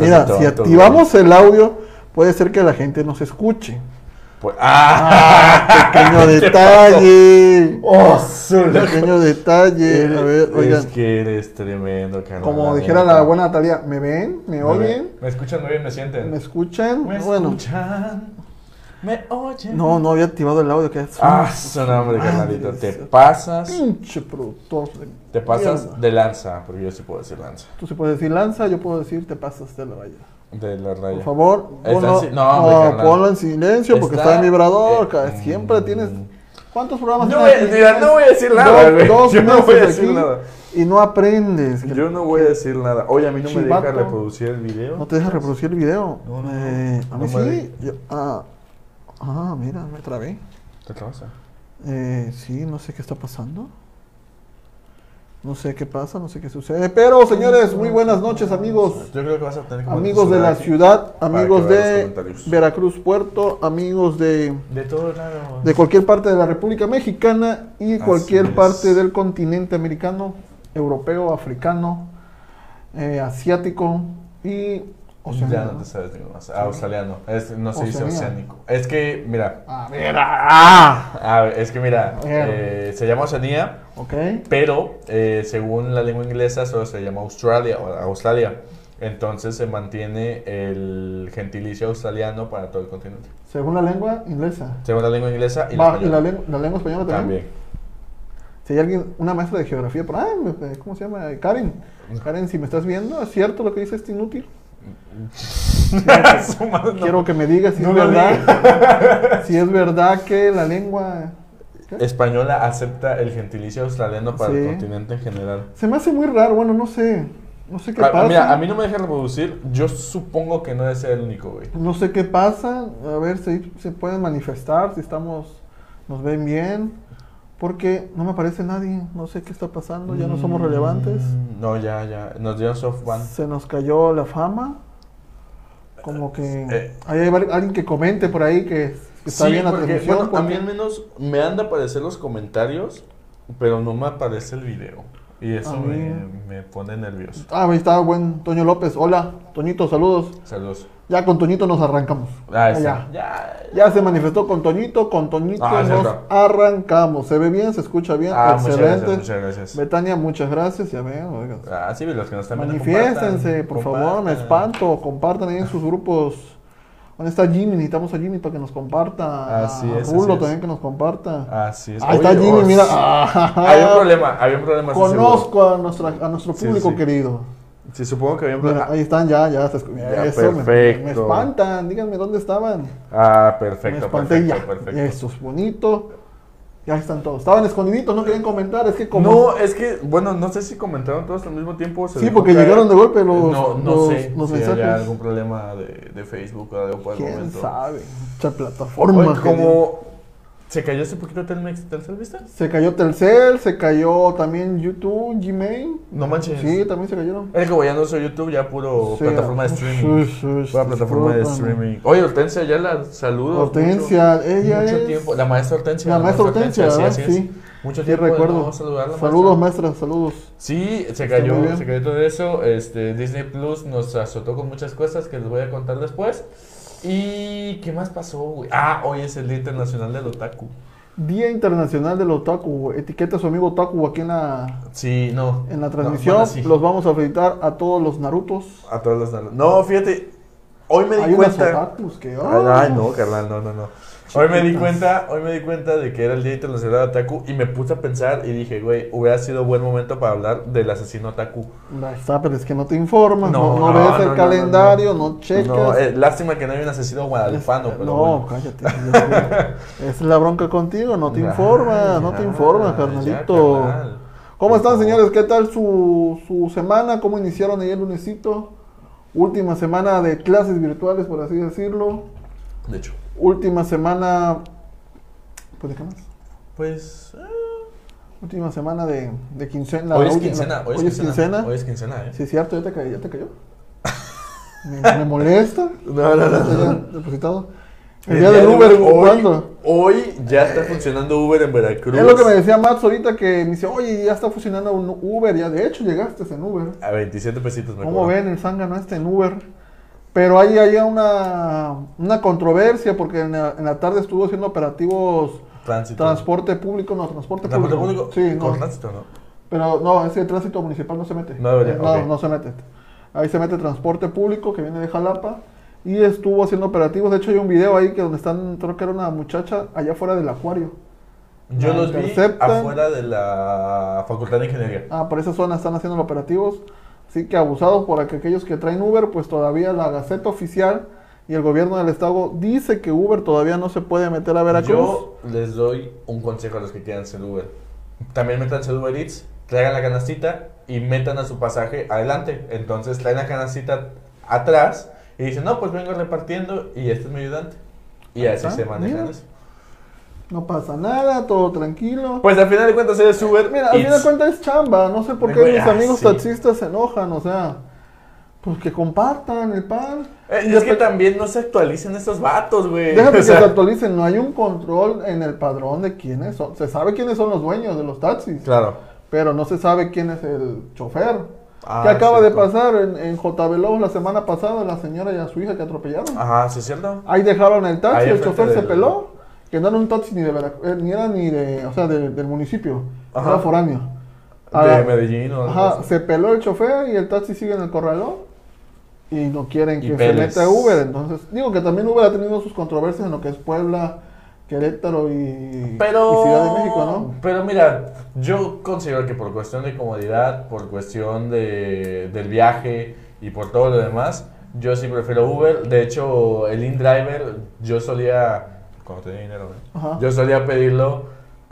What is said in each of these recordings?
Mira, si activamos el audio, puede ser que la gente nos escuche. Pues- ¡Ah! Pequeño ¿Qué detalle. ¡Oh, Pequeño detalle. A ver, Es oigan. que eres tremendo, carnal. Como dijera la buena Natalia, ¿me ven? ¿Me Me oyen? ven, Me escuchan muy bien, me sienten. ¿Me escuchan? Me bueno, escuchan. Me oyen. no, no había activado el audio. que Ah, su nombre, Madre carnalito. Te pasas. Pinche productor. Te pasas mierda. de lanza, porque yo sí puedo decir lanza. Tú sí puedes decir lanza, yo puedo decir te pasas de la valla. De la raya. Por favor, ponlo, si- no, hombre, no, ponlo en silencio porque Está- está, en vibrador. eh, Siempre mm. tienes. ¿Cuántos programas No tienes voy, mira, no voy a decir nada, Dos- dos Yo no voy a decir nada. Y no aprendes. Yo no voy a decir nada. Oye, a mí no me deja reproducir el video. No te deja reproducir el video. No, no, Eh, a mí me sí. yo- ah, ah, mira, me trabé. ¿Qué te pasa? Eh, sí, no sé qué está pasando. No sé qué pasa, no sé qué sucede. Pero, señores, muy buenas noches, amigos. Yo creo que vas a tener que Amigos de la ciudad, amigos de. Veracruz Puerto, amigos de, De todos lados. de cualquier parte de la República Mexicana y cualquier parte del continente americano, europeo, africano, eh, asiático y Ya oceánico. no te sabes ninguno más. Ah, australiano. Es, no se dice oceánico. Es que, mira. A ver, ah, A ver, es que mira. Eh, se llama Oceanía, ok. pero eh, según la lengua inglesa solo se llama Australia o Australia. Entonces se mantiene el gentilicio australiano para todo el continente. Según la lengua inglesa. Según la lengua inglesa y la Va, ¿Y española. la, len- la lengua española también? También. Si hay alguien, una maestra de geografía por ahí, me- ¿cómo se llama? Karen. Karen, si me estás viendo, ¿es cierto lo que dice este inútil? Quiero que me digas si No es verdad. si es verdad que la lengua. ¿qué? Española acepta el gentilicio australiano para Sí. el continente en general. Se me hace muy raro, bueno, no sé. No sé qué A, a- pasa. mira, a mí no me deja reproducir. Yo supongo que no ser el único, güey. No sé qué pasa. A ver si se pueden manifestar, si estamos. Nos ven bien. Porque no me aparece nadie. No sé qué está pasando. Ya no somos relevantes. Mm, No, ya, ya. Nos dieron soft ban. Se nos cayó la fama. Como que. Eh. Hay alguien que comente por ahí que, está Sí, bien la porque, transmisión. bueno, a mí al menos me han de aparecer los comentarios, pero no me aparece el video. Y eso me, me pone nervioso. Ah, ahí está buen Toño López. Hola, Toñito, saludos. Saludos. Ya con Toñito nos arrancamos. Ah, Ya, ya. Ya. Se manifestó con Toñito, con Toñito Ah, nos arrancamos. Se ve bien, se escucha bien, Ah, muchas excelente. gracias, muchas gracias. Betania, muchas gracias. Ya ven, oigan. Ah, sí, los que nos están. Manifiéstense, compartan, por favor, me espanto. Compartan ahí en sus grupos. ¿Dónde está Jimmy? Necesitamos a Jimmy para que nos comparta. Así a es, Rulo es. también que nos comparta. Así es. Ahí está Jimmy, oh, mira. sí. Ah, Había un problema, había un problema. Conozco a, nuestra, a nuestro público sí. querido. Sí, supongo que había un Mira, problema. ahí están, ya, ya. Ya, eso, me- Me, perfecto. espantan. Díganme dónde estaban. Ah, me perfecto, espanté perfecto, ya. perfecto. Eso es bonito. Ya están todos. Estaban escondiditos, no querían comentar. Es que como. No, es que, bueno, no sé si comentaron todos al mismo tiempo. se Sí, porque caer. llegaron de golpe los- No, no los- sé los si mensajes. algún problema de, de Facebook o algo por el ¿Quién momento. sabe? Mucha plataforma. Oye, como se cayó hace poquito Telmex, ¿Telcel viste? Se cayó Telcel, se cayó también YouTube, Gmail. No manches. Sí, también se cayeron. Es que ya no soy YouTube, ya puro Sí, plataforma de streaming. sí, Pura sí, plataforma de streaming. Oye, Hortensia, ya la saludo. Hortensia, mucho, ella mucho es- tiempo. La maestra Hortensia. La maestra Hortensia, ¿verdad? así. Sí. Mucho tiempo recuerdo. no saludarla, Saludos, maestra. maestra, saludos. Sí, se cayó, se cayó todo eso. Este, Disney Plus nos azotó con muchas cosas que les voy a contar después. ¿Y qué más pasó, güey? Ah, hoy es el Día Internacional del Otaku. Día Internacional del Otaku. Etiqueta a su amigo Otaku aquí en la, Sí, no. en la No, transmisión. bueno, sí. Los vamos a felicitar a todos los Narutos. A todos los nanos. No, fíjate. Hoy me di Hay unos cuenta. otakus que. Ay, ah, ay, no, carnal, no, no, no. Hoy me di cuenta, hoy me di cuenta de que era el Día Internacional del Otaku y me puse a pensar y dije, güey, hubiera sido buen momento para hablar del asesino otaku. Ahí está, pero es que no te informas, no, No, no, no, ves no, el calendario, no, checas. No, eh, lástima que no hay un asesino guadalupano, pero no, bueno. cállate. Es la bronca contigo, no te informas, no te informas, carnalito. carnal. ¿Cómo están, señores? ¿Qué tal su, su semana? ¿Cómo iniciaron ahí el lunesito? Última semana de clases virtuales, por así decirlo. De hecho, Última semana. Pues, ¿de qué más? pues. eh, Última semana de, de quincena. hoy es quincena, hoy es Hoy es quincena. Hoy es quincena, ¿eh? Sí, es cierto, ya te cayó. Ya te cayó. me, me molesta. No, no, no, ¿Ya te no. hayan depositado? El El día día del de Uber, hoy- ¿cuándo? Hoy ya está funcionando Uber en Veracruz. Es lo que me decía Max ahorita que me dice, oye, ya está funcionando un Uber, ya de hecho llegaste en Uber. A 27 pesitos me ¿Cómo cobran. ven el zángano este en Uber? Pero ahí hay una, una controversia porque en la, en la tarde estuvo haciendo operativos Tránsito. transporte público, no, transporte, Transporte público. público. Sí, Con no, tránsito, ¿no? pero no, ese tránsito municipal no se mete. No debería, no, no se mete. Ahí se mete transporte público que viene de Jalapa y estuvo haciendo operativos. De hecho hay un video ahí que donde están, creo que era una muchacha allá afuera del acuario. Yo La los vi afuera de la Facultad de Ingeniería. Ah, por esa zona están haciendo los operativos. Así que abusados por aqu- aquellos que traen Uber, pues todavía la Gaceta Oficial y el gobierno del estado dice que Uber todavía no se puede meter a Veracruz. Yo les doy un consejo a los que quieran ser Uber. También métanse al Uber Eats, traigan la canastita y metan a su pasaje adelante. Entonces traen la canastita atrás y dicen, no, pues vengo repartiendo y este es mi ayudante. Y así se manejan eso. No pasa nada, todo tranquilo. Pues al final de cuentas eres Uber Mira, al final de cuentas es chamba. No sé por qué mis ah, amigos sí. taxistas se enojan. O sea, pues que compartan el pan. Eh, Y Es que también no se actualicen estos vatos, güey. Déjate O que se actualicen. No hay un control en el padrón de quiénes son. Se sabe quiénes son los dueños de los taxis. Claro. pero no se sabe quién es el chofer. Ah, que acaba cierto. de pasar en, en JB Lobos la semana pasada, la señora y a su hija que atropellaron. Ajá, sí es cierto. Ahí dejaron el taxi, Ahí el chofer se peló, que no era un taxi ni de Veracruz, eh, ni era ni de, o sea, de- del municipio, Ajá. era foráneo. De Ah, Medellín o Ajá, se peló el chofer y el taxi sigue en el corralón y no quieren Y que se meta Uber. Entonces, digo que también Uber ha tenido sus controversias en lo que es Puebla, Querétaro y, Pero, y Ciudad de México, ¿no? Pero mira, yo considero que por cuestión de comodidad, por cuestión de, del viaje y por todo lo demás, yo sí prefiero Uber. De hecho, el InDriver, yo solía, cuando tenía dinero, ¿no? Ajá. yo solía pedirlo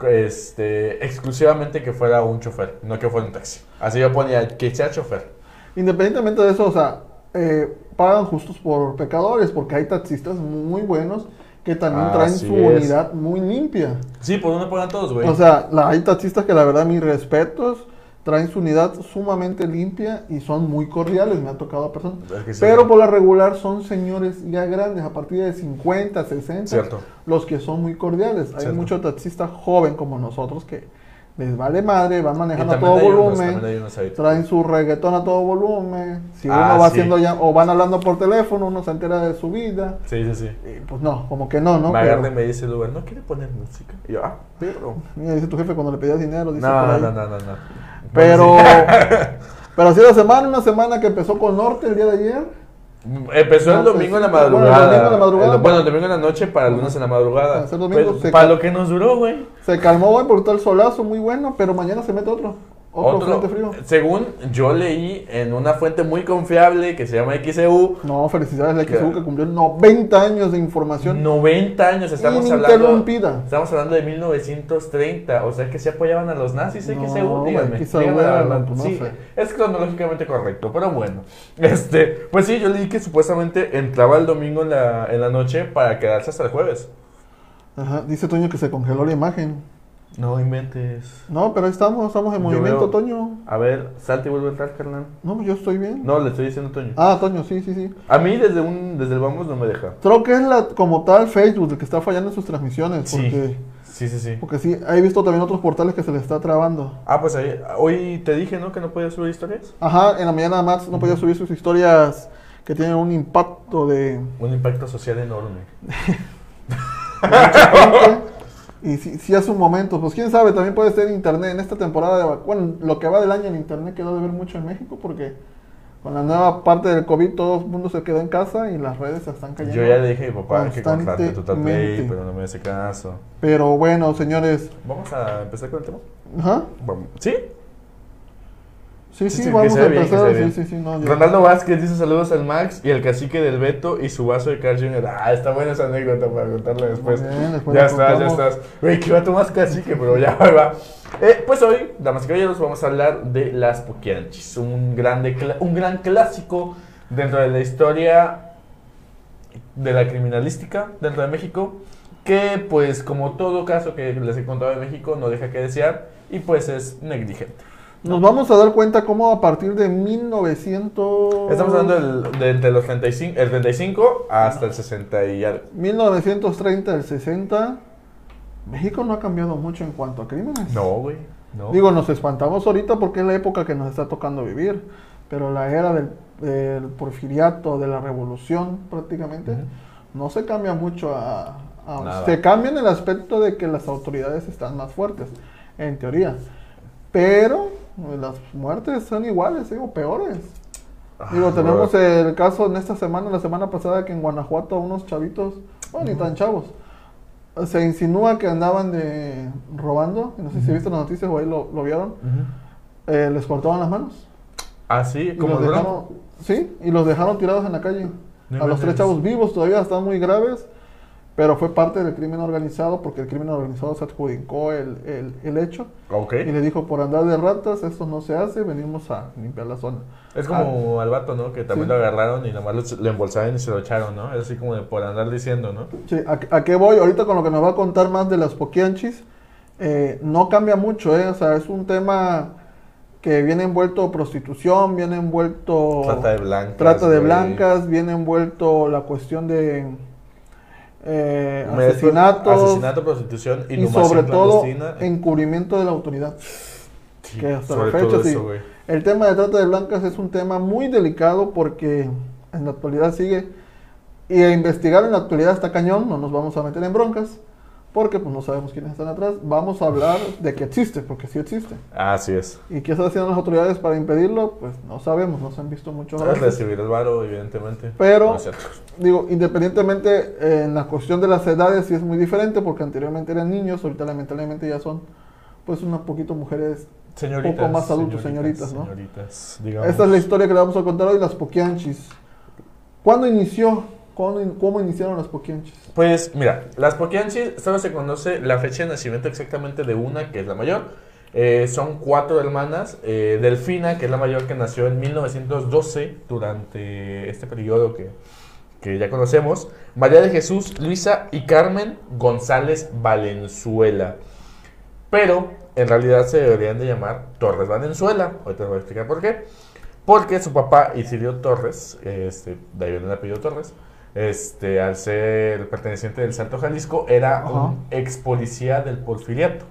este, exclusivamente que fuera un chofer, no que fuera un taxi. Así yo ponía que sea chofer. Independientemente de eso, o sea, eh, pagan justos por pecadores, porque hay taxistas muy buenos que también traen Así su es. unidad muy limpia. Sí, por uno pagan todos, güey. O sea, la- hay taxistas que la verdad, mis respetos, traen su unidad sumamente limpia y son muy cordiales, me ha tocado a personas. Es que sí. Pero por la regular son señores ya grandes, a partir de 50, 60, Cierto. los que son muy cordiales. Hay Cierto. muchos taxistas joven como nosotros que les vale madre, van manejando a todo volumen. unos. Traen su reggaetón a todo volumen. Si uno Ah, va sí. haciendo ya, o van hablando por teléfono, uno se entera de su vida. Sí, sí, sí. Y, pues no, como que no, ¿no? me agarra y me dice el Uber, ¿no quiere poner música? Y yo, ah, pero... Mira, dice tu jefe cuando le pedías dinero, dice No, no, no, no, no, Pero, pero así la semana, una semana que empezó con Norte el día de ayer. Empezó el domingo en la bueno, el madrugada. domingo en la madrugada. El- bueno, el domingo en la noche para el lunes en la madrugada. Para domingo Pues, para lo que nos duró, güey. Se calmó hoy por todo el solazo, muy bueno, pero mañana se mete otro. Otro, frente frío. según yo leí en una fuente muy confiable que se llama XEU, No, felicidades a. XU que cumplió 90 años de información 90 años estamos hablando. Estamos hablando de 1930, o sea que se apoyaban a los nazis No, XEU, díganme. XEU díganme la era, verdad. pues, no sí, sé. es cronológicamente correcto, pero bueno. Este, pues sí, yo leí que supuestamente entraba el domingo en la, en la noche para quedarse hasta el jueves. Ajá, dice Toño que se congeló la imagen. No inventes. No, pero ahí estamos, estamos en Yo movimiento, veo- Toño. A ver, salte y vuelve a entrar, carnal. No, yo estoy bien. No, le estoy diciendo Toño. Ah, Toño, sí, sí, sí. A mí desde un desde el vamos no me deja. Creo que es la, como tal Facebook el que está fallando en sus transmisiones. Sí. Porque, Sí, sí, sí. porque sí, he visto también otros portales que se le está trabando. Ah, pues ahí, hoy te dije, ¿no? Que no podías subir historias. Ajá, en la mañana Max no podía subir sus historias que tienen un impacto de Un impacto social enorme. Y sí, sí hace un momento, pues quién sabe, también puede ser internet en esta temporada de bueno, lo que va del año el internet quedó de ver mucho en México porque con la nueva parte del COVID todo el mundo se quedó en casa y las redes se están cayendo. Yo ya le dije a mi papá que comprarte tu Constantemente. pero no me hace caso. Pero bueno, señores, Vamos a empezar con el tema. ajá. ¿Sí? Sí, Sí, sí, vamos a empezar. bien. sí, sí, no. Ronaldo Vázquez dice saludos al Max y el cacique del Beto y su vaso de Carl Jr. Ah, está buena esa anécdota para contarla después. Muy bien, después ya estás, ya estás. Güey, que va más cacique, pero ya va. Eh, pues hoy, damas y caballeros, vamos a hablar de las Poquianchis, un, grande, un gran clásico dentro de la historia de la criminalística dentro de México, que pues como todo caso que les he contado de México no deja que desear y pues es negligente. Nos vamos a dar cuenta cómo a partir de 1900... Estamos hablando del- de entre los 35, el 35 hasta el 60 y algo. 1930 al 60 México no ha cambiado mucho en cuanto a crímenes. No, güey. No. Digo, nos espantamos ahorita porque es la época que nos está tocando vivir, pero la era del, del porfiriato, de la revolución prácticamente, no se cambia mucho a... a- se cambia en el aspecto de que las autoridades están más fuertes, en teoría, pero eh, las muertes son iguales, ¿sí? o peores. Digo, Ah, tenemos bro. el caso en esta semana, la semana pasada, que en Guanajuato unos chavitos, bueno, ni tan chavos, se insinúa que andaban de robando, no sé si Ujú. viste las noticias o ahí lo, lo vieron, Ujú. eh, les cortaban las manos. Ah, sí, como sí, y los dejaron tirados en la calle. No a los tres chavos vivos todavía están muy graves, pero fue parte del crimen organizado porque el crimen organizado se adjudicó el, el, el hecho Ok. y le dijo por andar de ratas esto no se hace, venimos a limpiar la zona. Es como al vato, ¿no? Que también Ah. Sí. lo agarraron y nomás lo, lo embolsaron y se lo echaron, ¿no? Es así como de por andar diciendo, ¿no? Sí, ¿a, a qué voy? Ahorita con lo que nos va a contar más de las poquianchis, eh, no cambia mucho, ¿eh? O sea, es un tema que viene envuelto prostitución, viene envuelto Trata de blancas. trata de güey. blancas, viene envuelto la cuestión de eh, asesinatos Asesinato, prostitución, y sobre todo encubrimiento de la autoridad. Sí, que hasta sobre la fecha todo sí. eso. El tema de trata de blancas es un tema muy delicado porque en la actualidad sigue y a investigar en la actualidad está cañón, no nos vamos a meter en broncas porque pues no sabemos quiénes están atrás. Vamos a hablar de que existe, porque sí existe. Así es. ¿Y qué están haciendo las autoridades para impedirlo? Pues no sabemos, no se han visto muchos Es recibir el varo, evidentemente. Pero- No. Digo, independientemente eh, en la cuestión de las edades sí es muy diferente porque anteriormente eran niños, ahorita lamentablemente ya son pues unos poquito mujeres. Señoritas. poco más adultos, señoritas, ¿no? Señoritas, digamos. Esta es la historia que le vamos a contar hoy, las poquianchis. ¿Cuándo inició? ¿Cuándo in- ¿Cómo iniciaron las poquianchis? Pues mira, las Poquianchis solo se conoce la fecha de nacimiento exactamente de una, que es la mayor. Eh, son cuatro hermanas. eh, Delfina, que es la mayor, que nació en 1912, durante este periodo que, que ya conocemos. María de Jesús, Luisa y Carmen González Valenzuela. Pero en realidad se deberían de llamar Torres Valenzuela. Ahorita les voy a explicar por qué. Porque su papá, Isidro Torres, este, de ahí viene el apellido Torres, este, al ser perteneciente del Salto Jalisco, era Ajá. un ex policía del Porfiriato.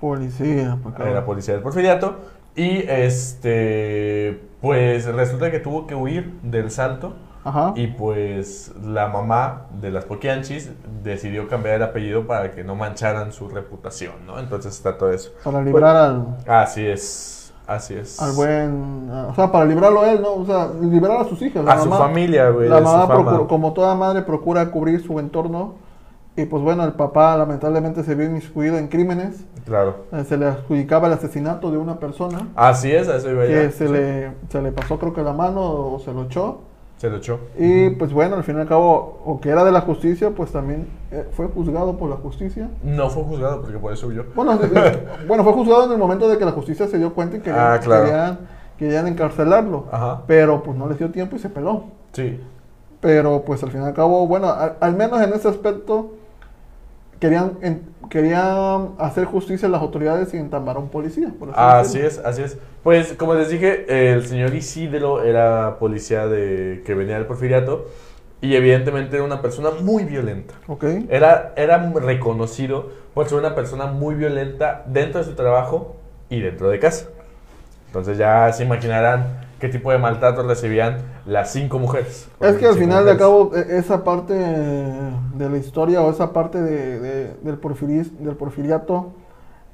Policía, pues, acá. Era policía del Porfiriato. Y este, pues resulta que tuvo que huir del Salto. Ajá. Y pues la mamá de las Poquianchis decidió cambiar el apellido para que no mancharan su reputación, ¿no? Entonces está todo eso. Para librar al, Así es, así es. al buen. O sea, para librarlo a él, ¿no? O sea, librar a sus hijas. A su familia, güey. La mamá, procura- como toda madre, procura cubrir su entorno. Y pues bueno, el papá lamentablemente se vio inmiscuido en crímenes. Claro. Eh, Se le adjudicaba el asesinato de una persona. Así es, a eso iba que ya. se, Sí. le, se le pasó creo que la mano o se lo echó. Se lo echó. Y pues bueno, al fin y al cabo, o que era de la justicia, pues también eh, fue juzgado por la justicia. No fue juzgado porque por eso huyó. Bueno, bueno, fue juzgado en el momento de que la justicia se dio cuenta y que Ah, claro. querían, querían encarcelarlo. Ajá. Pero pues no les dio tiempo y se peló. Sí. Pero pues al fin y al cabo, bueno, al, al menos en ese aspecto querían, en- querían hacer justicia las autoridades y entambar a un policía. Por así es, así es. Pues como les dije, el señor Isidro era policía de que venía del Porfiriato y evidentemente era una persona muy violenta. Ok. Era, era reconocido por ser una persona muy violenta dentro de su trabajo y dentro de casa. Entonces ya se imaginarán qué tipo de maltrato recibían las cinco mujeres. Es que al final de cabo, e- esa parte de la historia o esa parte de, de- del, porfiris- del porfiriato,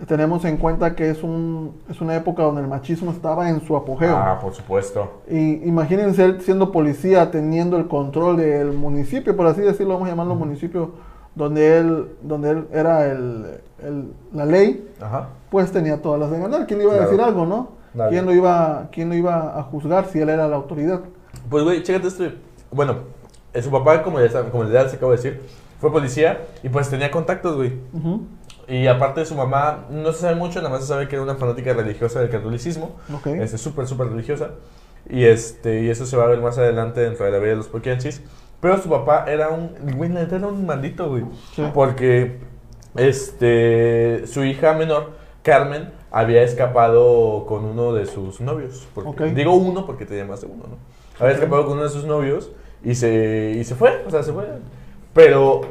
tenemos en cuenta que es, un, es una época donde el machismo estaba en su apogeo. Ah, por supuesto. Y imagínense él siendo policía, teniendo el control del municipio, por así decirlo, vamos a llamarlo municipio, donde él, donde él era el, el- la ley, Ajá. pues tenía todas las de ganar. ¿Quién le iba a Claro. decir algo, no? Nadie. ¿Quién lo, iba, ¿Quién lo iba a juzgar si él era la autoridad? Pues, güey, chécate esto. Bueno, eh, su papá, como ya, como ya se acabo de decir, fue policía y pues tenía contactos, güey. Ujú. Y aparte de su mamá, no se sabe mucho, nada más se sabe que era una fanática religiosa del catolicismo. Ok. Este, súper, súper religiosa. Y, este, y eso se va a ver más adelante dentro de la vida de los Poquianchis. Pero su papá era un, güey, la neta era un maldito, güey. Sí. Porque este, su hija menor, Carmen, había escapado con uno de sus novios. Porque. Digo uno porque tenía más de uno, ¿no? Había escapado con uno de sus novios y se, y se fue, o sea, se fue. Pero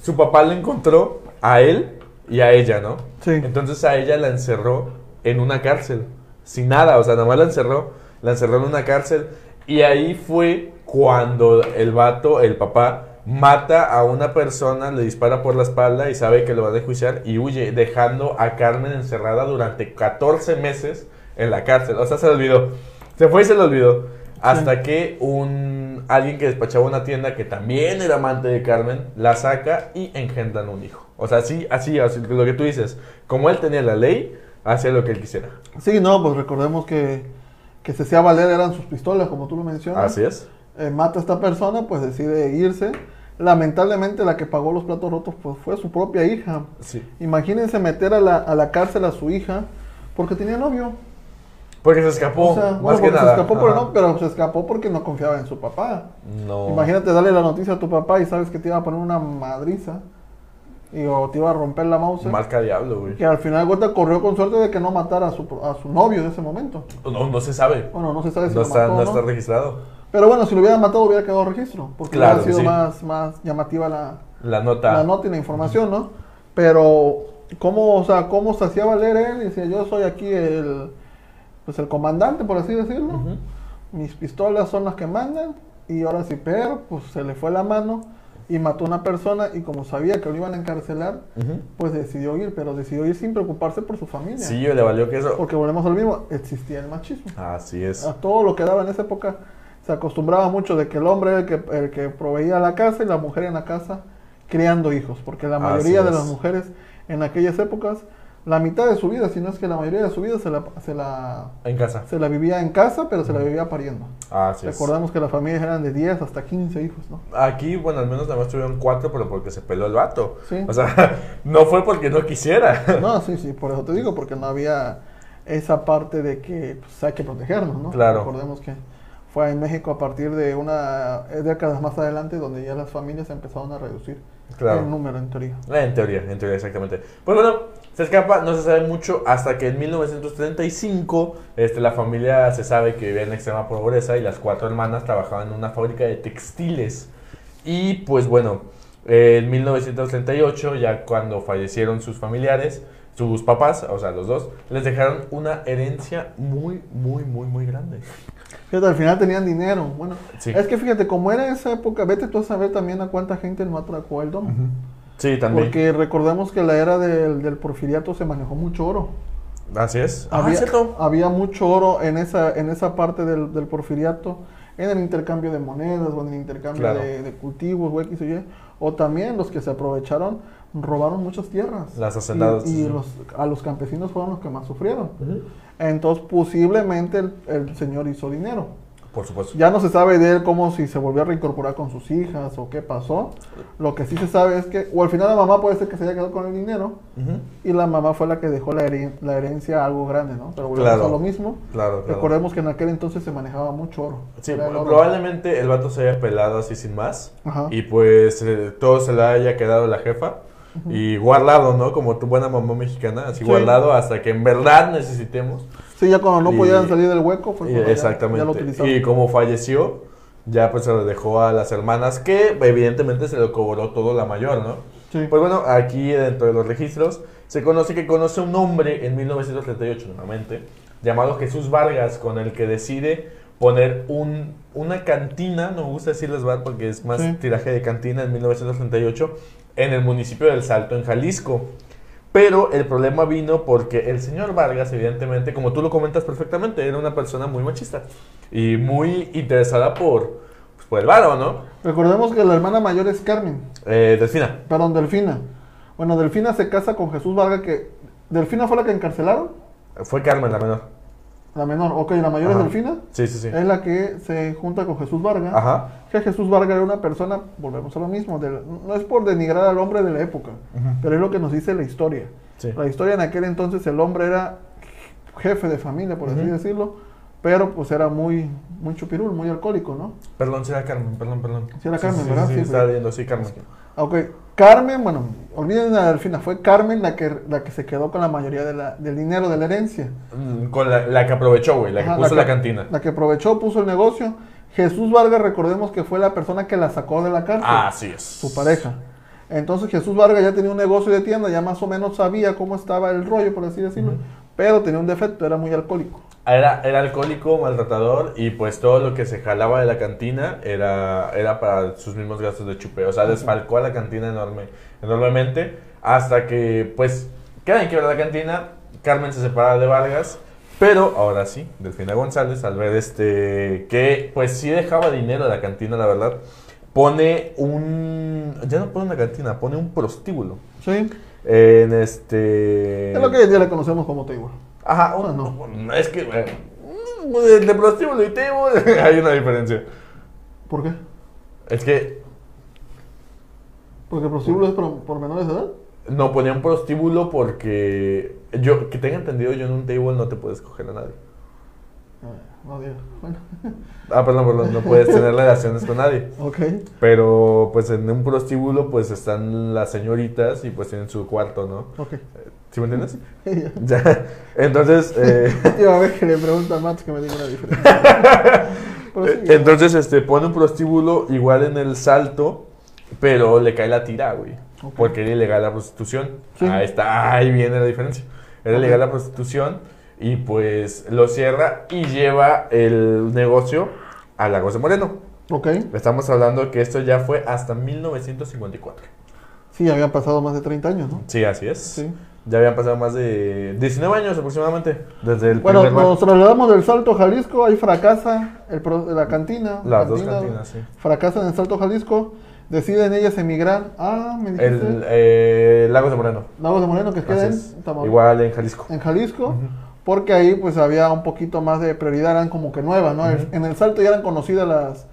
su papá lo encontró a él y a ella, ¿no? Sí. Entonces a ella la encerró en una cárcel, sin nada, o sea, nada más la encerró, la encerró en una cárcel y ahí fue cuando el vato, el papá, mata a una persona, le dispara por la espalda y sabe que lo va a enjuiciar y huye, dejando a Carmen encerrada durante 14 meses en la cárcel. O sea, se le olvidó. Se fue y se le olvidó. Hasta que un alguien que despachaba una tienda que también era amante de Carmen la saca y engendran un hijo. O sea, así, así, así, lo que tú dices. Como él tenía la ley, hacía lo que él quisiera. Sí, no, pues recordemos que, que se hacía valer eran sus pistolas, como tú lo mencionas. Así es. Eh, mata a esta persona, pues decide irse. Lamentablemente la que pagó los platos rotos pues fue su propia hija. Sí. Imagínense meter a la, a la cárcel a su hija porque tenía novio. Porque se escapó. O sea, más bueno, que se nada. escapó, pero, Ajá. no, pero se escapó porque no confiaba en su papá. No. Imagínate darle la noticia a tu papá y sabes que te iba a poner una madriza y o te iba a romper la mouse. Marca diablo, güey. Que al final de cuentas corrió con suerte de que no matara a su, a su novio de ese momento. No, no se sabe. Bueno, no se sabe si No lo está, mató no está registrado. Pero bueno, si lo hubieran matado hubiera quedado registro, porque Claro, hubiera sido sí. más, más llamativa la, La nota. la nota y la información, ¿no? Pero, ¿cómo, o sea, cómo se hacía valer él? Decía, yo soy aquí el, pues el comandante, por así decirlo. Ujú. Mis pistolas son las que mandan. Y ahora sí, pero, pues se le fue la mano y mató a una persona. Y como sabía que lo iban a encarcelar, Ujú. pues decidió ir, pero decidió ir sin preocuparse por su familia. Sí, le valió que eso. Porque volvemos al mismo, existía el machismo. Así es. A todo lo que daba en esa época se acostumbraba mucho de que el hombre era el que, el que proveía la casa y la mujer en la casa criando hijos, porque la mayoría de es. las mujeres en aquellas épocas, la mitad de su vida, si no es que la mayoría de su vida se la, se la, En casa. se la vivía en casa, pero se la vivía pariendo. Así es. Recordamos que las familias eran de 10 hasta 15 hijos, ¿no? Aquí, bueno, al menos nada más tuvieron cuatro, pero porque se peló el vato. Sí. O sea, no fue porque no quisiera. No, sí, sí, por eso te digo, porque no había esa parte de que pues, hay que protegernos, ¿no? Claro. Recordemos que fue en México a partir de una eh, décadas más adelante donde ya las familias empezaron a reducir Claro. el número en teoría. Eh, En teoría, en teoría, exactamente. Pues bueno, se escapa, no se sabe mucho, hasta que en 1935 este, la familia se sabe que vivía en extrema pobreza y las cuatro hermanas trabajaban en una fábrica de textiles. Y pues bueno, en 1938, ya cuando fallecieron sus familiares, sus papás, o sea, los dos, les dejaron una herencia muy, muy, muy, muy grande. Fíjate, al final tenían dinero. Bueno, Sí. es que fíjate, como era esa época, vete tú a saber también a cuánta gente no atracó el domo. Sí, también. Porque recordemos que la era del, del porfiriato se manejó mucho oro. Así es. Ah, había, cierto. había mucho oro en esa, en esa parte del, del porfiriato, en el intercambio de monedas o en el intercambio Claro. de, de cultivos o X o Y, o también los que se aprovecharon robaron muchas tierras. Las hacendadas, Y, los, a los campesinos fueron los que más sufrieron. Entonces, posiblemente el, el señor hizo dinero. Por supuesto. Ya no se sabe de él como si se volvió a reincorporar con sus hijas o qué pasó. Lo que sí se sabe es que, o al final la mamá puede ser que se haya quedado con el dinero y la mamá fue la que dejó la, heren- la herencia a algo grande, ¿no? Pero volvemos Claro. a lo mismo. Claro, claro. Recordemos que en aquel entonces se manejaba mucho oro. Sí, Era el oro. probablemente el vato se haya pelado así sin más. Ajá. Y pues eh, todo se le haya quedado a la jefa. Y guardado, ¿no? Como tu buena mamá mexicana, así Sí. guardado hasta que en verdad necesitemos. Sí, ya cuando no Y- podían salir del hueco fue Y- cuando ya- exactamente. ya lo utilizaron. y como falleció, ya pues se lo dejó a las hermanas, que evidentemente se lo cobró todo la mayor, ¿no? Sí. Pues bueno, aquí dentro de los registros se conoce que conoce un hombre en 1938 nuevamente, llamado Jesús Vargas, con el que decide poner un, una cantina, no me gusta decirles bar porque es más Sí. tiraje de cantina en 1938, en el municipio del Salto, en Jalisco. Pero el problema vino porque el señor Vargas, evidentemente, como tú lo comentas perfectamente, era una persona muy machista y muy interesada por, pues, por el varo, ¿no? Recordemos que la hermana mayor es Carmen, Eh, Delfina. perdón, Delfina. Bueno, Delfina se casa con Jesús Vargas, que... ¿Delfina fue la que encarcelaron? Fue Carmen la menor. La menor, ok, la mayor Ajá. es Delfina. Sí, sí, sí. Es la que se junta con Jesús Vargas. Ajá. Que Jesús Vargas era una persona, volvemos a lo mismo, del- no es por denigrar al hombre de la época, pero es lo que nos dice la historia. Sí. La historia en aquel entonces el hombre era jefe de familia, por así decirlo, pero pues era muy, muy chupirul, muy alcohólico, ¿no? Perdón, sí era Carmen, perdón, perdón. Sí era Carmen, ¿verdad? Sí, Sí, sí, estaba pues. viendo, sí, Carmen. Ok, Carmen, bueno, olviden a Delfina, fue Carmen la que, la que se quedó con la mayoría de la- del dinero de la herencia. Mm, Con la, la que aprovechó, güey, la que puso la, que- cantina. La que aprovechó, puso el negocio. Jesús Vargas, recordemos que fue la persona que la sacó de la cárcel. Así es. su pareja. Entonces Jesús Vargas ya tenía un negocio de tienda, ya más o menos sabía cómo estaba el rollo, por así decirlo, pero tenía un defecto, era muy alcohólico. Era, era alcohólico, maltratador y pues todo lo que se jalaba de la cantina era, era para sus mismos gastos de chupeo. O sea, desfalcó a la cantina enorme, enormemente hasta que pues queda en quiebra la cantina, Carmen se separa de Vargas, pero ahora sí, Delfina González al ver este que pues sí dejaba dinero a la cantina, la verdad, pone un... ya no pone una cantina, pone un prostíbulo. Sí, En este... es lo que hoy en día le conocemos como table. Ajá, Ah, no. un- es que mm, de prostíbulo y table hay una diferencia. ¿Por qué? Es que Porque el prostíbulo es por, por menores de edad. no ponía un prostíbulo porque yo que tenga entendido yo en un table no te puedes coger a nadie. Ah, No digo. Bueno, Ah, perdón, perdón, no puedes tener relaciones con nadie. ok. Pero pues en un prostíbulo pues están las señoritas y pues tienen su cuarto, ¿no? Ok. ¿Sí me entiendes? Ya. Entonces, eh, Iba a ver que le pregunta a Max que me diga una diferencia. Entonces, este, pone un prostíbulo igual en el salto, pero le cae la tira, güey. Porque era ilegal la prostitución. Sí. Ahí está, ahí viene la diferencia. Era ilegal la prostitución y pues lo cierra y lleva el negocio a Lagos de Moreno. Ok. Estamos hablando que esto ya fue hasta 1954. Sí, habían pasado más de 30 años, ¿no? Sí, así es. Sí. Ya habían pasado más de 19 años aproximadamente desde el Bueno, primer nos trasladamos del Salto Jalisco, ahí fracasa el pro- la cantina. Las dos cantina, cantinas, sí. Fracasa en el Salto Jalisco, deciden ellas emigrar a, me dijiste, El eh, Lagos de Moreno. Lagos de Moreno, que queda en. Tamaulipas, Igual en Jalisco. en Jalisco, porque ahí pues había un poquito más de prioridad, eran como que nuevas, ¿no? En el Salto ya eran conocidas las,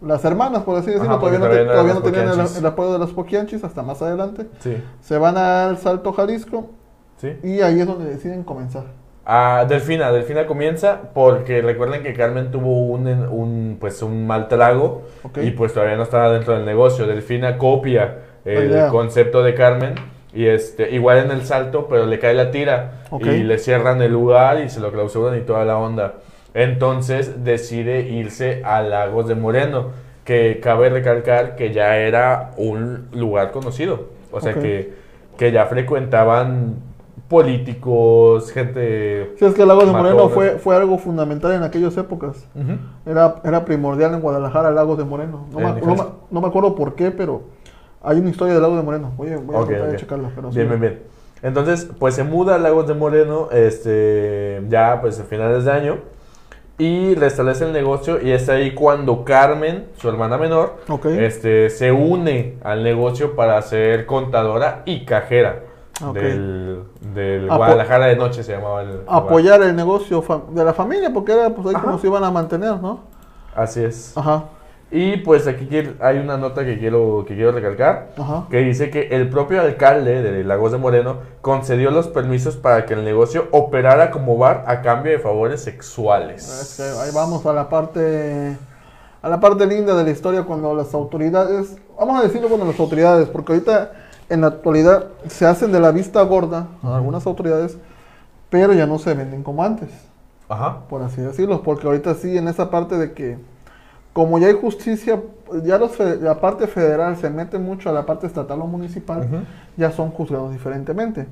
las hermanas, por así decirlo, Ajá, todavía, no, te- todavía no tenían el, el apoyo de los poquianchis hasta más adelante. Sí. Se van al Salto Jalisco Sí. y ahí es donde deciden comenzar. Ah, Delfina, Delfina comienza porque recuerden que Carmen tuvo un, un, pues un mal trago y pues todavía no estaba dentro del negocio. Delfina copia el idea. concepto de Carmen y este igual en el salto, pero le cae la tira y le cierran el lugar y se lo clausuran y toda la onda. Entonces decide irse a Lagos de Moreno, que cabe recalcar que ya era un lugar conocido, o sea Ok. que, que ya frecuentaban políticos, gente Si es que el Lagos de Moreno Matones. fue, fue algo fundamental en aquellas épocas. Ujú. Era, era primordial en Guadalajara Lagos de Moreno. No, me, no, no me acuerdo por qué, pero hay una historia de Lagos de Moreno. Voy a Ok, tratar de ok. checarla. Pero sí. Bien, bien, bien. Entonces, pues se muda a Lagos de Moreno, este, ya pues a finales de año, y restablece el negocio, y es ahí cuando Carmen, su hermana menor, este, se une al negocio para ser contadora y cajera del, del Apo- Guadalajara de noche, se llamaba el... el bar. Apoyar el negocio de la familia, porque era pues ahí Ajá. como se iban a mantener, ¿no? Así es. Ajá, Y pues aquí hay una nota que quiero, que quiero recalcar. ajá. que dice que el propio alcalde de Lagos de Moreno concedió los permisos para que el negocio operara como bar a cambio de favores sexuales. Es que ahí vamos a la parte a la parte linda de la historia cuando las autoridades, vamos a decirlo cuando las autoridades, porque ahorita en la actualidad se hacen de la vista gorda algunas autoridades, pero ya no se venden como antes, Ajá. por así decirlo, porque ahorita sí en esa parte de que como ya hay justicia, ya los la parte federal se mete mucho a la parte estatal o municipal, ya son juzgados diferentemente.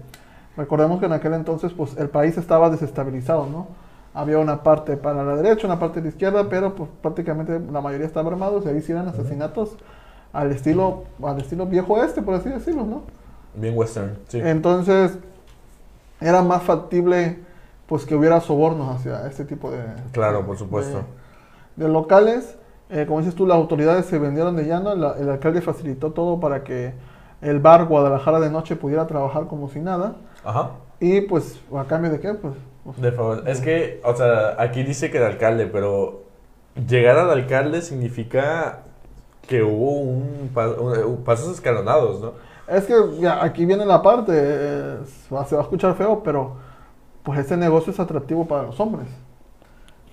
Recordemos que en aquel entonces pues el país estaba desestabilizado, ¿no? Había una parte para la derecha, una parte de la izquierda, pero pues prácticamente la mayoría estaba armados y ahí sí eran asesinatos al estilo al estilo viejo este, por así decirlo, ¿no? Bien western, sí. Entonces era más factible pues que hubiera sobornos hacia este tipo de Claro, por supuesto. de, de locales. Eh, como dices tú, las autoridades se vendieron de llano, la- el alcalde facilitó todo para que el bar Guadalajara de noche pudiera trabajar como si nada. Ajá. Y pues, ¿a cambio de qué? Pues, pues, De favor. Es que, o sea, aquí dice que el alcalde, pero llegar al alcalde significa que hubo un, un- pasos escalonados, ¿no? es que ya, aquí viene la parte, eh, se va a escuchar feo, pero pues este negocio es atractivo para los hombres.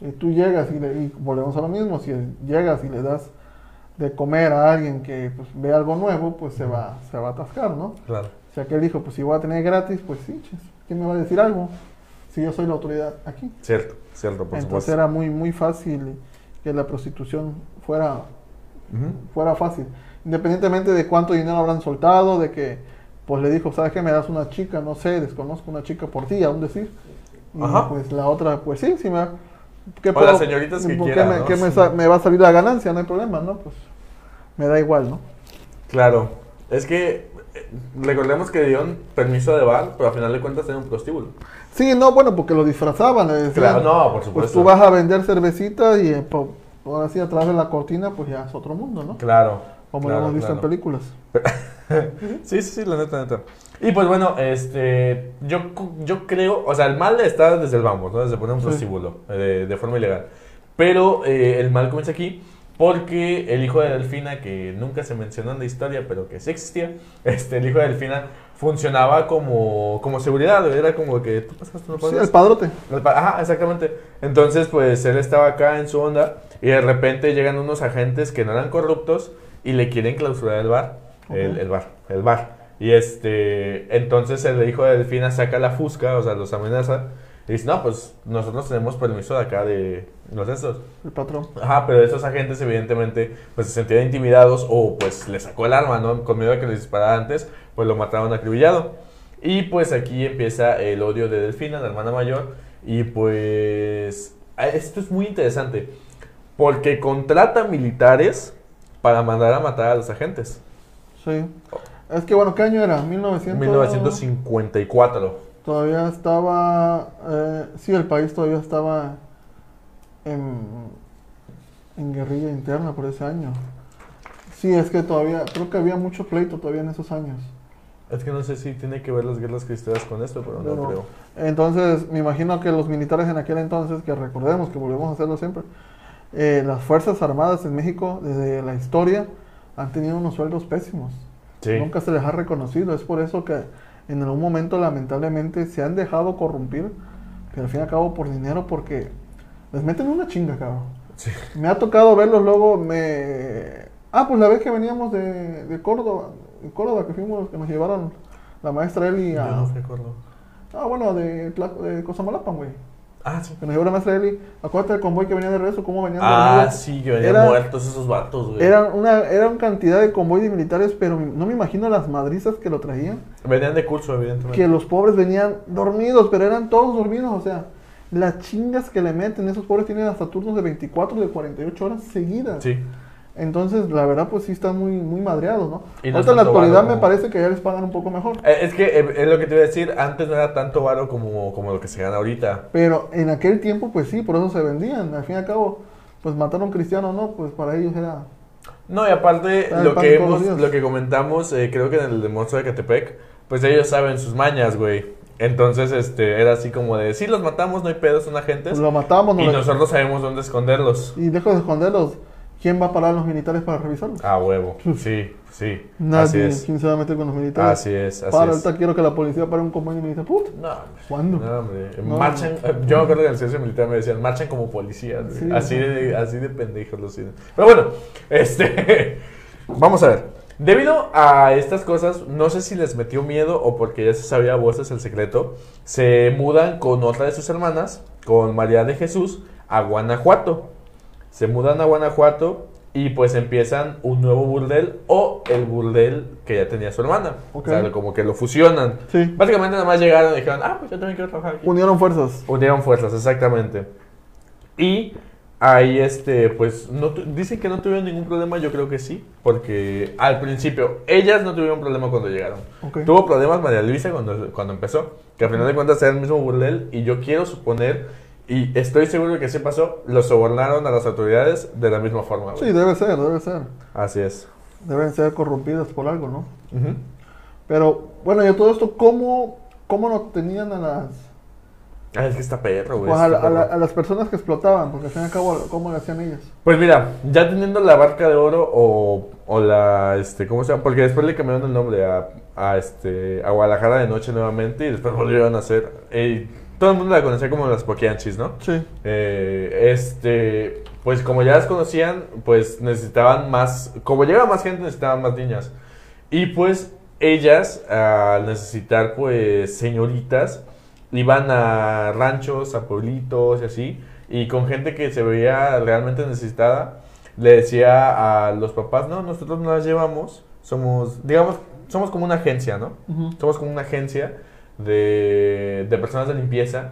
Y tú llegas y, le- y volvemos a lo mismo, si llegas y le das de comer a alguien que pues, ve algo nuevo, pues se va, se va a atascar, ¿no? Claro. Que él dijo, pues si voy a tener gratis, pues sí, ¿quién me va a decir algo? Si yo soy la autoridad aquí. Cierto, cierto, por Entonces supuesto. era muy, muy fácil que la prostitución fuera Ujú. fuera fácil. Independientemente de cuánto dinero habrán soltado, de que pues le dijo, ¿sabes qué? Me das una chica, no sé, desconozco una chica por ti, aún decir. Y Ajá. pues la otra, pues sí, sí me... ¿qué O las señoritas que ¿por qué quieran, me, me Sí. me va a salir la ganancia? No hay problema, ¿no? Pues me da igual, ¿no? Claro. Es que eh, recordemos que dieron permiso de bar, pero al final de cuentas era un prostíbulo. Sí, no, bueno, porque lo disfrazaban. le decían, Claro, no, por Pues supuesto. tú vas a vender cervecita y eh, po- ahora sí, atrás de la cortina, pues ya es otro mundo, ¿no? Claro. Como claro, lo hemos visto claro. en películas. Sí, sí, sí, la neta, la neta. Y pues bueno, este, yo, yo creo, o sea, el mal está desde el vamos, ¿no? Desde poner un Sí. prostíbulo, eh, de, de forma ilegal. Pero eh, el mal comienza aquí porque el hijo de Delfina, que nunca se mencionó en la historia, pero que sí existía, este, el hijo de Delfina funcionaba como, como seguridad, era como que tú pasas, tú no Sí, el padrote. El pa- Ajá, exactamente. Entonces, pues él estaba acá en su onda y de repente llegan unos agentes que no eran corruptos y le quieren clausurar el bar. El, el bar, el bar. Y este, entonces el hijo de Delfina saca la fusca, o sea, los amenaza y dice, no, pues nosotros tenemos permiso de acá de los estos. El patrón. Ajá, pero esos agentes evidentemente pues se sentían intimidados o pues le sacó el arma, ¿no? Con miedo a que les disparara antes, pues lo mataron acribillado. Y pues aquí empieza el odio de Delfina, la hermana mayor, y pues ah, esto es muy interesante porque contrata militares para mandar a matar a los agentes. Sí. Es que, bueno, ¿qué año era? 1900... 1954. Todavía estaba... eh, sí, el país todavía estaba en, en guerrilla interna por ese año. Sí, es que todavía... Creo que había mucho pleito todavía en esos años. Es que no sé si tiene que ver las guerras cristianas con esto, pero no Pero- creo. Entonces, me imagino que los militares en aquel entonces, que recordemos que volvemos a hacerlo siempre, eh, las Fuerzas Armadas en México, desde la historia, han tenido unos sueldos pésimos. Sí. Nunca se les ha reconocido. Es por eso que en algún momento, lamentablemente, se han dejado corrompir, que al fin y al cabo por dinero, porque les meten una chinga, cabrón. Sí. Me ha tocado verlos luego, me... Ah, pues la vez que veníamos de, de Córdoba, Córdoba, que fuimos, que nos llevaron la maestra Eli a... no. Ah, bueno, de, de Cosamalapan, güey. Ah, sí. Que nos llevó la maestra Eli. Acuérdate del convoy que venía de regreso, cómo venían Ah, dormidos. sí, que venían Era- muertos esos vatos, güey. Eran una, era una cantidad de convoy de militares, pero no me imagino las madrizas que lo traían. Venían de curso, evidentemente. Que los pobres venían dormidos, pero eran todos dormidos, o sea, las chingas que le meten, esos pobres tienen hasta turnos de 24, de 48 horas seguidas. Sí. Entonces, la verdad, pues sí están muy, muy madreados, ¿no? Y no Ahorita en la actualidad me parece que ya les pagan un poco mejor. Eh, Es que eh, es lo que te iba a decir, antes no era tanto varo como, como lo que se gana ahorita. Pero en aquel tiempo, pues sí, por eso se vendían. Al fin y al cabo, pues matar a cristiano, ¿no? Pues para ellos era... No, y aparte, lo que los hemos, lo que comentamos, eh, creo que en el de Monstruo de Catepec, pues ellos saben sus mañas, güey. Entonces, este, era así como de, sí, los matamos, no hay pedos, son agentes. Pues lo matamos, no y le- nosotros sabemos dónde esconderlos. y dejo de esconderlos. ¿Quién va a parar a los militares para revisarlos? A huevo, sí, sí. Así Nadie. es. ¿Quién se va a meter con los militares? Así es, así Para, es. ahorita quiero que la policía pare un me dice, puta, No. ¿cuándo? No, hombre. No, marchan, eh, yo me acuerdo que en el servicio militar me decían, marchan como policías. Sí, así, de, así de pendejos los tienen. Pero bueno, este, vamos a ver. Debido a estas cosas, no sé si les metió miedo o porque ya se sabía a voces el secreto, se mudan con otra de sus hermanas, con María de Jesús, a Guanajuato. Se mudan a Guanajuato y pues empiezan un nuevo burdel o el burdel que ya tenía su hermana. Ok. O sea, como que lo fusionan. Sí. Básicamente nada más llegaron y dijeron, ah, pues yo también quiero trabajar aquí. Unieron fuerzas. Unieron fuerzas, exactamente. Y ahí, este, pues, no dicen que no tuvieron ningún problema, yo creo que sí, porque al principio ellas no tuvieron problema cuando llegaron. Ok. Tuvo problemas María Luisa cuando, cuando empezó, que al final de cuentas era el mismo burdel, y yo quiero suponer, y estoy seguro de que sí pasó, lo sobornaron a las autoridades de la misma forma. güey. Sí, debe ser, debe ser. Así es. Deben ser corrompidas por algo, ¿no? Ujú. Pero, bueno, y todo esto, ¿cómo, cómo no tenían a las, Ah, es que está perro, güey. pues, a, la- las personas que explotaban? Porque al fin y al cabo, ¿cómo le hacían ellas? Pues mira, ya teniendo la barca de oro o, o la, este, ¿cómo se llama? Porque después le cambiaron el nombre a, a, este, a Guadalajara de noche nuevamente y después volvieron a hacer, todo el mundo la conocía como las Poquianchis, ¿no? Sí. Eh, este, pues como ya las conocían, pues necesitaban más, como llega más gente necesitaban más niñas. Y pues ellas, al necesitar pues señoritas, iban a ranchos, a pueblitos y así, y con gente que se veía realmente necesitada, le decía a los papás, no, nosotros no las llevamos, somos, digamos, somos como una agencia, ¿no? Ujú. Somos como una agencia de, de personas de limpieza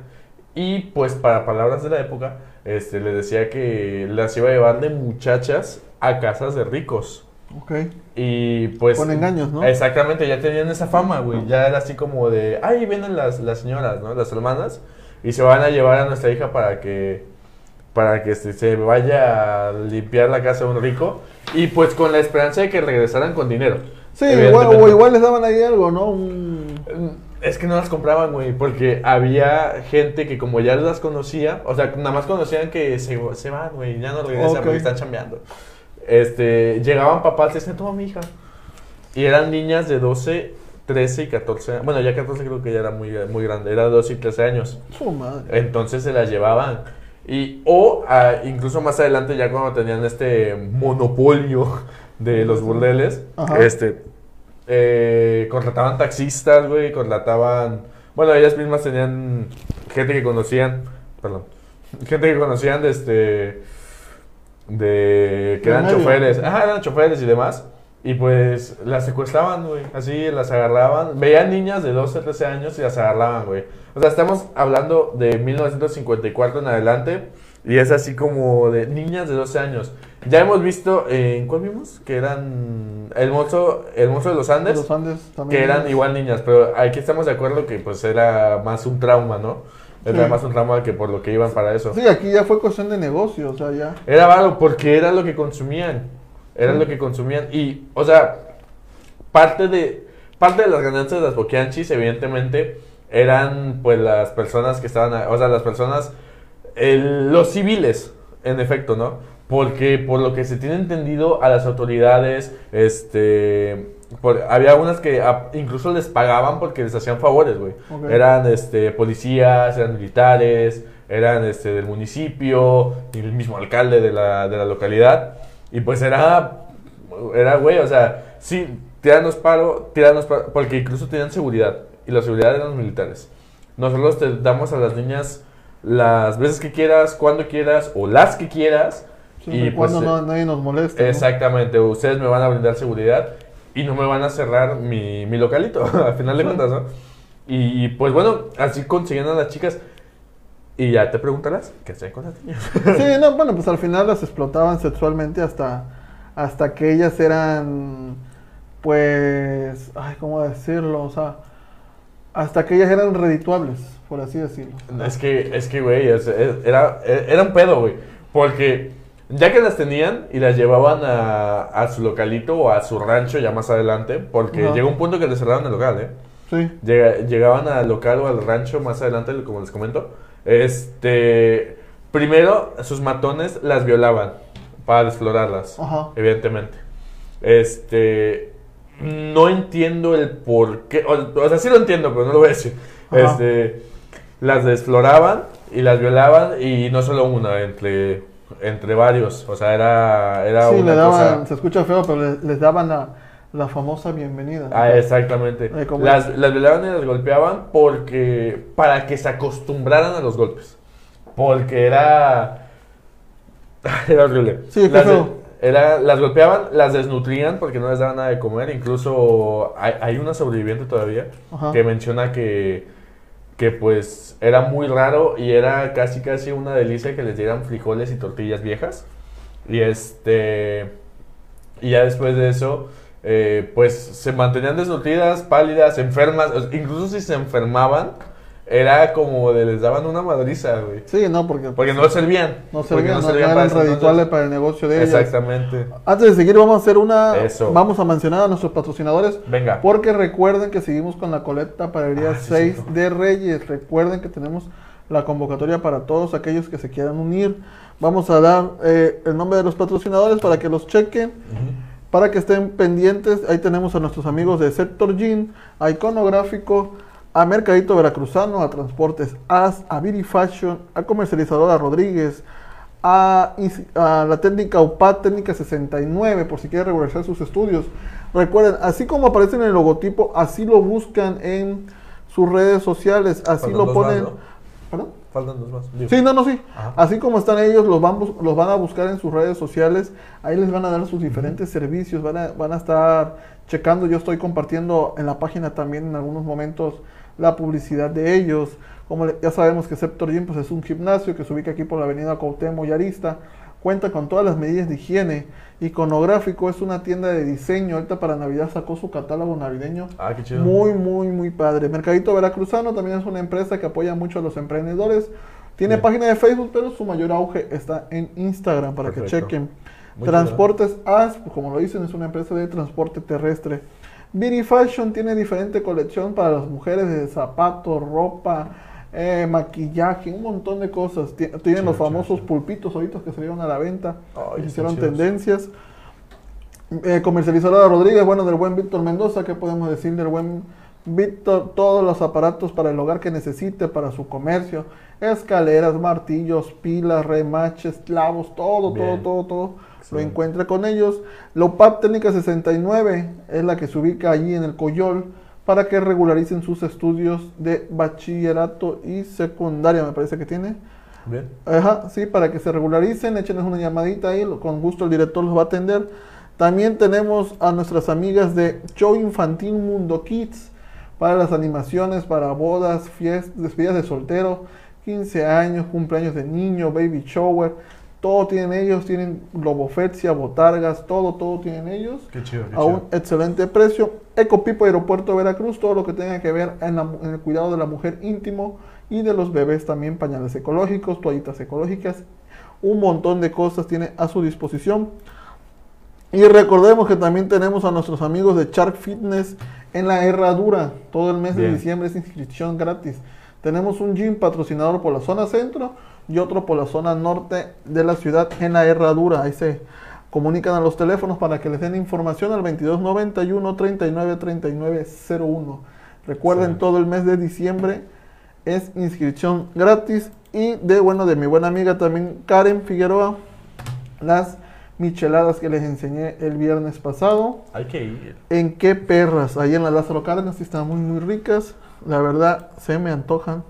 y pues para palabras de la época, este, les decía que las iba a llevar de muchachas a casas de ricos. Ok. Y pues... Con engaños, ¿no? Exactamente, ya tenían esa fama, güey. Ya era así como de, ahí vienen las, las señoras, ¿no? Las hermanas. Y se van a llevar a nuestra hija para que, para que este, se vaya a limpiar la casa de un rico. Y pues con la esperanza de que regresaran con dinero. Sí, igual, o igual les daban ahí algo, ¿no? Un... Es que no las compraban, güey, porque había gente que como ya las conocía, o sea, nada más conocían que se, se van, güey, ya no regresan Ok. porque están chambeando. Este, llegaban papás, decían, toma mi hija. Y eran niñas de 12, 13 y 14 años. Bueno, ya 14 creo que ya era muy, muy grande, era 12 y 13 años. Su madre. Entonces se las llevaban. Y, o incluso más adelante, ya cuando tenían este monopolio de los burdeles, Ajá. este, eh, contrataban taxistas, güey, contrataban... Bueno, ellas mismas tenían gente que conocían, perdón, gente que conocían de este... De que eran choferes, ajá, eran choferes y demás. Y pues las secuestraban, güey. Así las agarraban. Veían niñas de 12, 13 años y las agarraban, güey. O sea, estamos hablando de 1954 en adelante. Y es así como de niñas de 12 años. Ya hemos visto, eh, ¿en cuál vimos? Que eran el monstruo, el monstruo de los Andes. Los Andes también. Que eran igual niñas, pero aquí estamos de acuerdo que pues era más un trauma, ¿no? Era Sí. más un trauma que por lo que iban para eso. Sí, aquí ya fue cuestión de negocio, o sea, ya. Era varo porque era lo que consumían. Era Sí. lo que consumían. Y, o sea, parte de, parte de las ganancias de las boquianchis, evidentemente, eran pues las personas que estaban, o sea, las personas, el- los civiles, en efecto, ¿no? Porque por lo que se tiene entendido a las autoridades, este, por- había unas que a- incluso les pagaban porque les hacían favores, güey. Ok. Eran este, policías, eran militares, eran este, del municipio, y el mismo alcalde de la, de la localidad. Y pues era, era, güey, o sea, sí, tiranos paro, tiranos paro, porque incluso tenían seguridad. Y la seguridad eran los militares. Nosotros te damos a las niñas las veces que quieras, cuando quieras, o las que quieras. Siempre y pues, cuando eh, no, nadie nos moleste. ¿no? Exactamente, ustedes me van a brindar seguridad y no me van a cerrar mi, mi localito, al final de cuentas, ¿no? Y pues bueno, así conseguían a las chicas. Y ya te preguntarás, ¿qué hacían con las niñas? Sí, no, bueno, pues al final las explotaban sexualmente hasta, hasta que ellas eran, pues, ay, ¿cómo decirlo? O sea, hasta que ellas eran redituables, por así decirlo. Es que, es que, güey, es- es- era, era un pedo, güey. Porque ya que las tenían y las llevaban a, a su localito o a su rancho ya más adelante, porque Ajá. llegó un punto que les cerraron el local, ¿eh? Sí, Llega- llegaban al local o al rancho más adelante, como les comento. Este, primero, sus matones las violaban para desflorarlas, Ajá. evidentemente. Este, no entiendo el por qué, o, o sea, sí lo entiendo, pero no lo voy a decir. Ajá. Este, las desfloraban y las violaban y no solo una, entre, entre varios. O sea, era, era sí, una le daban, cosa... se escucha feo, pero le- les, daban la, la famosa bienvenida. Ah, exactamente. Eh, ¿cómo Las, las violaban y las golpeaban porque para que se acostumbraran a los golpes. Porque era era horrible. Sí, las, era, las golpeaban, las desnutrían porque no les daban nada de comer. Incluso hay, hay una sobreviviente todavía Ajá. que menciona que que pues era muy raro y era casi casi una delicia que les dieran frijoles y tortillas viejas. Y este y ya después de eso eh, pues se mantenían desnutridas, pálidas, enfermas, incluso si se enfermaban era como de les daban una madriza, güey. Sí, no, porque, Porque no servían. no servían, no, servían no para eran entonces. redituables para el negocio de ellas. Exactamente. Antes de seguir, vamos a hacer una. Eso. Vamos a mencionar a nuestros patrocinadores. Venga. Porque recuerden que seguimos con la colecta para el día Ah, sí, 6 cierto. de Reyes. Recuerden que tenemos la convocatoria para todos aquellos que se quieran unir. Vamos a dar eh, el nombre de los patrocinadores para que los chequen, para que estén pendientes. Ahí tenemos a nuestros amigos de Sector Jean, a Iconográfico, a Mercadito Veracruzano, a Transportes AS, a Viri Fashion, a Comercializadora Rodríguez, a, la técnica UPAD, técnica 69, por si quieren regularizar sus estudios. Recuerden, así como aparece en el logotipo, así lo buscan en sus redes sociales, así lo ponen. más, ¿no? ¿Perdón? faltan dos más. Digo. Sí, no, no, sí. Ajá. Así como están ellos, los van, los van a buscar en sus redes sociales. Ahí les van a dar sus diferentes servicios. Van a, van a estar checando. Yo estoy compartiendo en la página también en algunos momentos la publicidad de ellos. Como ya sabemos que Scepter Gym pues, es un gimnasio que se ubica aquí por la avenida Cuauhtémoc y Arista. Cuenta con todas las medidas de higiene. Iconográfico es una tienda de diseño. Ahorita para Navidad sacó su catálogo navideño. Ah, qué chido. Muy, muy, muy padre. Mercadito Veracruzano también es una empresa que apoya mucho a los emprendedores. Tiene Bien. página de Facebook, pero su mayor auge está en Instagram para que chequen. Muy Transportes AS, como lo dicen, es una empresa de transporte terrestre. Beauty Fashion tiene diferente colección para las mujeres de zapatos, ropa, eh, maquillaje, un montón de cosas. Ti- Tienen los famosos pulpitos ahorita que salieron a la venta. Están hicieron tendencias. Eh, comercializadora Rodríguez, bueno, del buen Víctor Mendoza, ¿qué podemos decir del buen Víctor? Todos los aparatos para el hogar que necesite, para su comercio, escaleras, martillos, pilas, remaches, clavos, todo, todo, Bien. todo, lo encuentra con ellos. Lopap Técnica 69 es la que se ubica allí en el Coyol para que regularicen sus estudios de bachillerato y secundaria, me parece que tiene. Bien. Ajá, sí, para que se regularicen, échenos una llamadita ahí, con gusto el director los va a atender. También tenemos a nuestras amigas de Show Infantil Mundo Kids para las animaciones, para bodas, fiestas, despedidas de soltero, 15 años, cumpleaños de niño, baby shower, todo tienen ellos, tienen globofexia, botargas, todo, todo tienen ellos Qué chido, qué a un chido. excelente precio. Ecopipo Aeropuerto Veracruz, todo lo que tenga que ver en, la en el cuidado de la mujer íntimo y de los bebés también, pañales ecológicos, toallitas ecológicas, un montón de cosas tiene a su disposición. Y recordemos que también tenemos a nuestros amigos de Shark Fitness en la Herradura. Todo el mes de diciembre es inscripción gratis. Tenemos un gym patrocinador por la zona centro y otro por la zona norte de la ciudad en la Herradura. Ahí se comunican a los teléfonos para que les den información al 2291 39 39 01. Recuerden, Sí. todo el mes de diciembre es inscripción gratis. Y de bueno, de mi buena amiga también Karen Figueroa, las micheladas que les enseñé el viernes pasado. Hay que ir. ¿En qué perras? Ahí en la Lázaro Cárdenas sí están muy, muy ricas. La verdad, se me antojan.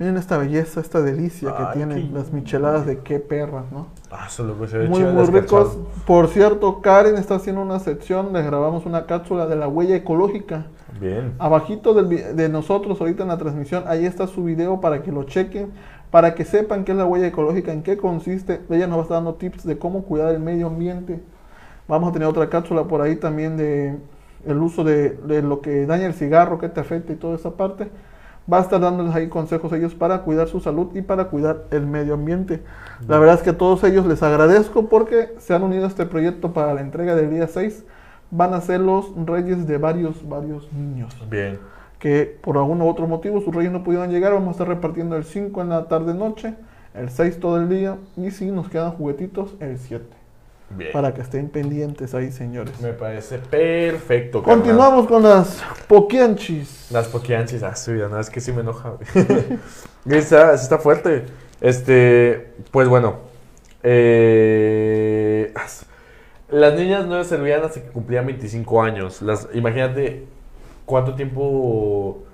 Miren esta belleza, esta delicia que tienen qué- las micheladas de qué perras, ¿no? Ah, solo que se ve Muy, muy ricos. Por cierto, Karen está haciendo una sección, les grabamos una cápsula de la huella ecológica. Bien. Abajito del de nosotros ahorita en la transmisión, ahí está su video para que lo chequen, para que sepan qué es la huella ecológica, en qué consiste. Ella nos va a estar dando tips de cómo cuidar el medio ambiente. Vamos a tener otra cápsula por ahí también de el uso de, de lo que daña el cigarro, qué te afecta y toda esa parte. Va a estar dándoles ahí consejos a ellos para cuidar su salud y para cuidar el medio ambiente. La verdad es que a todos ellos les agradezco porque se han unido a este proyecto para la entrega del día 6. Van a ser los reyes de varios, varios niños Bien. que por algún u otro motivo sus reyes no pudieron llegar. Vamos a estar repartiendo el 5 en la tarde-noche, el 6 todo el día y si nos quedan juguetitos, el 7. Bien. Para que estén pendientes ahí, señores. Me parece perfecto. carnal. Continuamos con las poquianchis. Las poquianchis, ah, sí, no, es que sí me enoja. está, está fuerte. Este, pues bueno. eh, as- las niñas no servían hasta que cumplían 25 años. Las, imagínate cuánto tiempo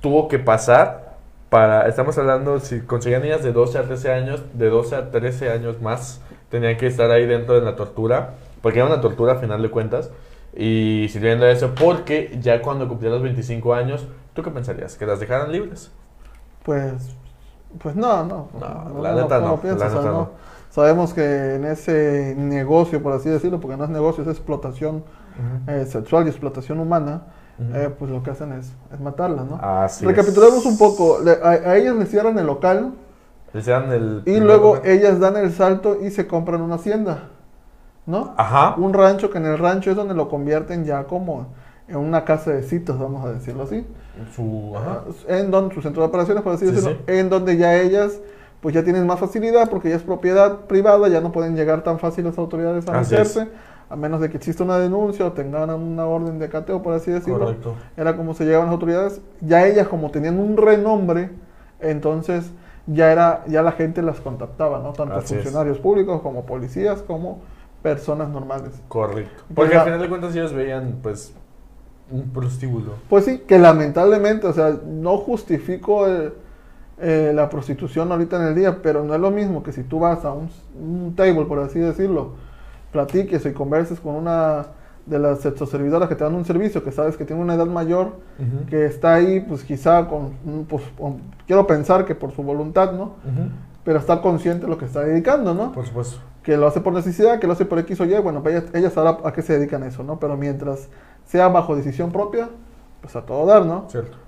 tuvo que pasar para. Estamos hablando, si conseguían niñas de 12 a 13 años, de 12 a 13 años más, tenían que estar ahí dentro de la tortura. Porque era una tortura a final de cuentas. Y sirviendo a eso, porque ya cuando cumplían los 25 años, ¿tú qué pensarías? ¿Que las dejaran libres? Pues, pues no, no. No, la neta ¿cómo no, no. Sabemos que en ese negocio, por así decirlo, porque no es negocio, es explotación eh, sexual y explotación humana, eh, pues lo que hacen es, es matarlas, ¿no? Así Recapitulemos es. un poco. Le- a, a ellas les cierran el local Les dan el y luego momento. ellas dan el salto y se compran una hacienda, ¿no? Ajá. Un rancho que en el rancho es donde lo convierten ya como en una casa de citas, vamos a decirlo así. Su, ajá. En donde su centro de operaciones, por así Sí, decirlo, sí. en donde ya ellas pues ya tienen más facilidad porque ya es propiedad privada, ya no pueden llegar tan fácil las autoridades a meterse, a menos de que exista una denuncia o tengan una orden de cateo, por así decirlo. Correcto. Era como se llegaban las autoridades. Ya ellas, como tenían un renombre, entonces ya era ya la gente las contactaba, ¿no? Tanto Así es. funcionarios públicos como policías, como personas normales. Correcto. Porque al final de cuentas ellos veían, pues, un prostíbulo. Pues sí, que lamentablemente, o sea, no justifico el, eh, la prostitución ahorita en el día, pero no es lo mismo que si tú vas a un, un table, por así decirlo, platiques y converses con una de las sexoservidoras que te dan un servicio, que sabes que tiene una edad mayor, que está ahí, pues quizá con, mm, pues, con- quiero pensar que por su voluntad, ¿no? Pero está consciente de lo que está dedicando, ¿no? Por supuesto. que lo hace por necesidad, que lo hace por X o Y, bueno, pues ella, ella sabrá a qué se dedican eso, ¿no? Pero mientras sea bajo decisión propia, pues a todo dar, ¿no? Cierto.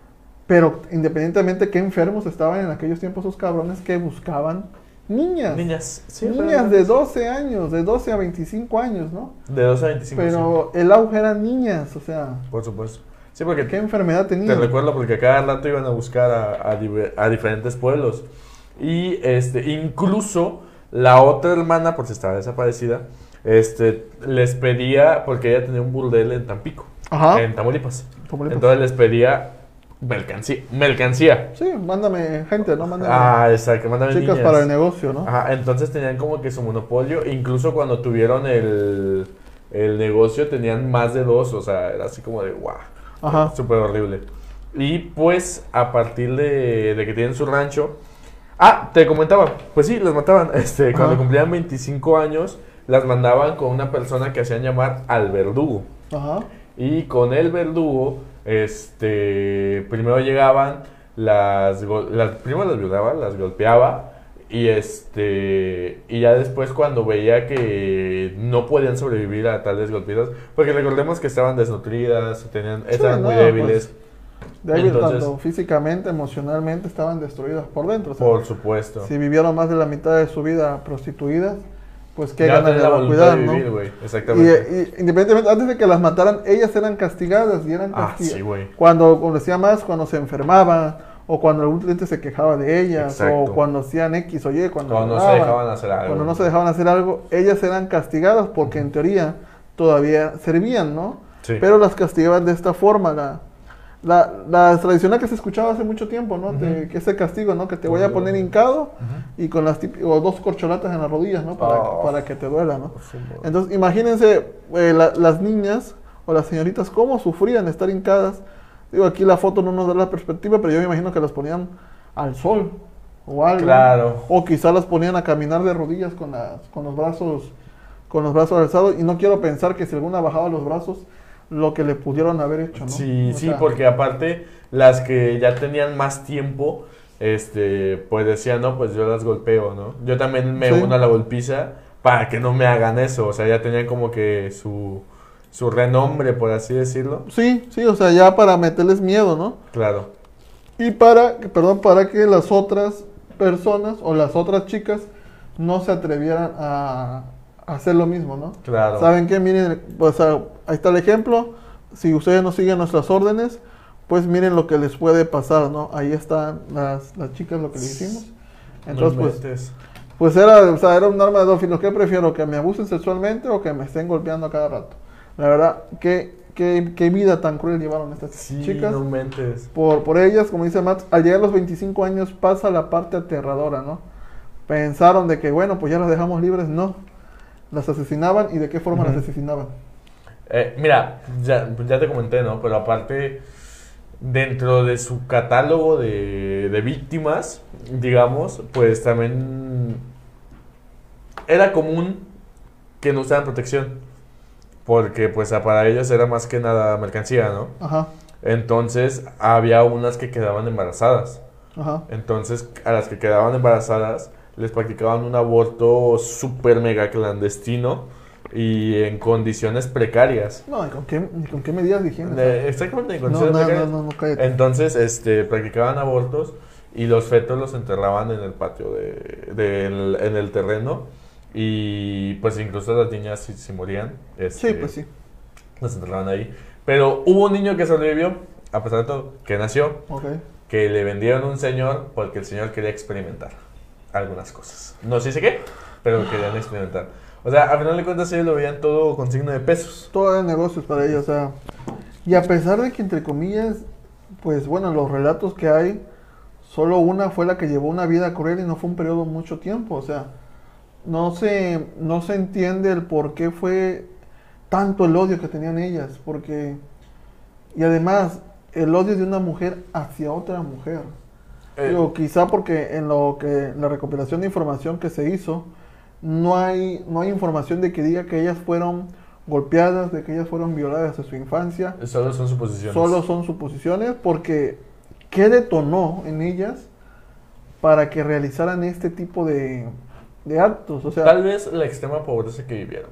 Pero independientemente qué enfermos estaban en aquellos tiempos esos cabrones que buscaban niñas. Niñas. Sí, niñas de 12 años, de 12 a 25 años, ¿no? De 12 a 25. Pero el auge eran niñas, o sea, por supuesto. Sí, porque ¿qué enfermedad te tenían? recuerdo porque cada rato iban a buscar a, a diferentes pueblos. Y este, incluso la otra hermana, por si estaba desaparecida, este, les pedía, porque ella tenía un burdel en Tampico, Ajá. en Tamaulipas. Tamaulipas. Entonces les pedía mercancía. Mercancía. Sí, mándame gente, ¿no? Mándame Ah, exacto, mándame chicas niñas. para el negocio, ¿no? Ajá, entonces tenían como que su monopolio, incluso cuando tuvieron el, el negocio tenían más de dos, o sea, era así como de guau, Ajá. súper horrible. Y pues a partir de, de que tienen su rancho, ah, te comentaba, pues sí, las mataban, este, cuando Ajá. cumplían 25 años, las mandaban con una persona que hacían llamar al verdugo. Ajá. Y con el verdugo, este, primero llegaban, las, las primero las violaba, las golpeaba y este, y ya después cuando veía que no podían sobrevivir a tales golpizas, porque recordemos que estaban desnutridas, tenían, Sí, estaban muy no, débiles, Débil Entonces- tanto físicamente, emocionalmente, estaban destruidas por dentro. o sea, por supuesto. Si vivieron más de la mitad de su vida prostituidas, pues qué ya ganas de la cuidar, de ¿no? vivir, güey, Y, exactamente. y independientemente, antes de que las mataran, ellas eran castigadas y eran ah, castigadas. sí, güey. Cuando, como decía más, cuando se enfermaban, o cuando algún cliente se quejaba de ellas, Exacto. o cuando hacían X o Y, cuando, Cuando no se dejaban hacer algo. cuando no se dejaban hacer algo, ellas eran castigadas porque en teoría todavía servían, ¿no? Sí. Pero las castigaban de esta forma, la, la, la tradicional que se escuchaba hace mucho tiempo, ¿no? Te- Ujú. que ese castigo, ¿no? Que te voy a poner hincado Ujú. y con las o dos corcholatas en las rodillas, ¿no? Para, Oh. para que te duela, ¿no? Entonces, imagínense eh, la- las niñas o las señoritas cómo sufrían estar hincadas. Digo, aquí la foto no nos da la perspectiva, pero yo me imagino que las ponían al sol o algo. Claro. O quizá las ponían a caminar de rodillas con, las, con los brazos con los brazos alzados y no quiero pensar que si alguna bajaba los brazos lo que le pudieron haber hecho, ¿no? Sí, O sí, sea, porque aparte las que ya tenían más tiempo, este, pues decían, no, pues yo las golpeo, ¿no? Yo también me Sí. uno a la golpiza para que no me hagan eso, o sea, ya tenían como que su, su renombre, por así decirlo. Sí, sí, o sea, ya para meterles miedo, ¿no? Claro, Y para, perdón, para que las otras personas o las otras chicas no se atrevieran a, a hacer lo mismo, ¿no? claro. ¿Saben qué? Miren, pues ah, ahí está el ejemplo. Si ustedes no siguen nuestras órdenes, pues miren lo que les puede pasar, ¿no? Ahí están las, las chicas, lo que les hicimos. Entonces, No pues, pues era, o sea, era un arma de dos filos. ¿Qué prefiero? ¿Que me abusen sexualmente o que me estén golpeando a cada rato? La verdad, qué, qué, qué vida tan cruel llevaron estas Sí, chicas. no inventes. Por, por ellas, como dice Matt, al llegar a los 25 años pasa la parte aterradora, ¿no? Pensaron de que, bueno, pues ya las dejamos libres. No. Las asesinaban y de qué forma las asesinaban. Eh, mira, ya, ya te comenté, ¿no? Pero aparte, dentro de su catálogo de, de víctimas, digamos, pues también era común que no usaran protección. Porque pues para ellos era más que nada mercancía, ¿no? Ajá, Entonces había unas que quedaban embarazadas. ajá. Entonces a las que quedaban embarazadas les practicaban un aborto súper mega clandestino y en condiciones precarias. No, ¿y con qué, y con qué medidas de higiene? De- exactamente, en condiciones no, no, precarias. no, no, cállate. Entonces, este, practicaban abortos y los fetos los enterraban en el patio de, del- en el terreno y pues incluso las niñas si, si morían, este, Sí, pues sí. las enterraban ahí. Pero hubo un niño que sobrevivió, a pesar de todo, que nació, Ok. que le vendieron un señor porque el señor quería experimentar algunas cosas. No sé si qué, pero querían experimentar. O sea, a final de cuentas ellos lo veían todo con signo de pesos. Todo era negocios para ellos, o sea. Y a pesar de que, entre comillas, pues bueno, los relatos que hay, solo una fue la que llevó una vida cruel y no fue un periodo mucho tiempo, o sea. No se, no se entiende el por qué fue tanto el odio que tenían ellas, porque... Y además, el odio de una mujer hacia otra mujer. Eh, Digo, quizá porque en lo que la recopilación de información que se hizo, no hay, no hay información de que diga que ellas fueron golpeadas, de que ellas fueron violadas en su infancia. solo son suposiciones. Solo son suposiciones porque ¿qué detonó en ellas para que realizaran este tipo de, de actos? O sea, Tal vez la extrema pobreza que vivieron.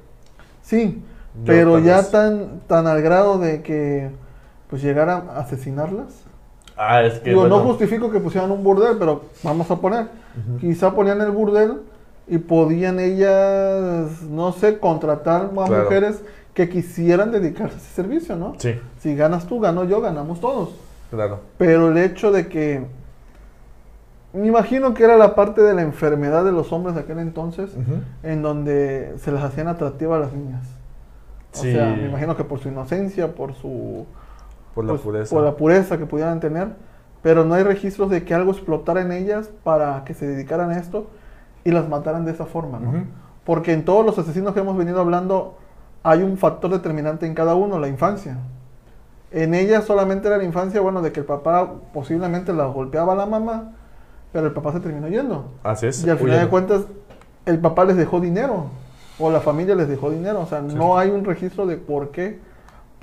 sí, Yo pero ya vez- tan, tan al grado de que pues llegaran a asesinarlas. Ah, es que. Digo, bueno, no justifico que pusieran un burdel, pero vamos a poner. Quizá ponían el burdel y podían ellas, no sé, contratar a Claro. mujeres que quisieran dedicarse a ese servicio, ¿no? Sí, Si ganas tú, gano yo, ganamos todos. claro. Pero el hecho de que. Me imagino que era la parte de la enfermedad de los hombres de aquel entonces, en donde se les hacían atractivas a las niñas. O Sí. sea, me imagino que por su inocencia, por su. Por la pues, pureza. por la pureza que pudieran tener. Pero no hay registros de que algo explotara en ellas para que se dedicaran a esto y las mataran de esa forma, ¿no? Porque en todos los asesinos que hemos venido hablando hay un factor determinante en cada uno, la infancia. En ella solamente era la infancia, bueno, de que el papá posiblemente la golpeaba a la mamá, pero el papá se terminó yendo. Así es. Y al final de cuentas, el papá les dejó dinero, o la familia les dejó dinero. O sea, Sí. no hay un registro de por qué,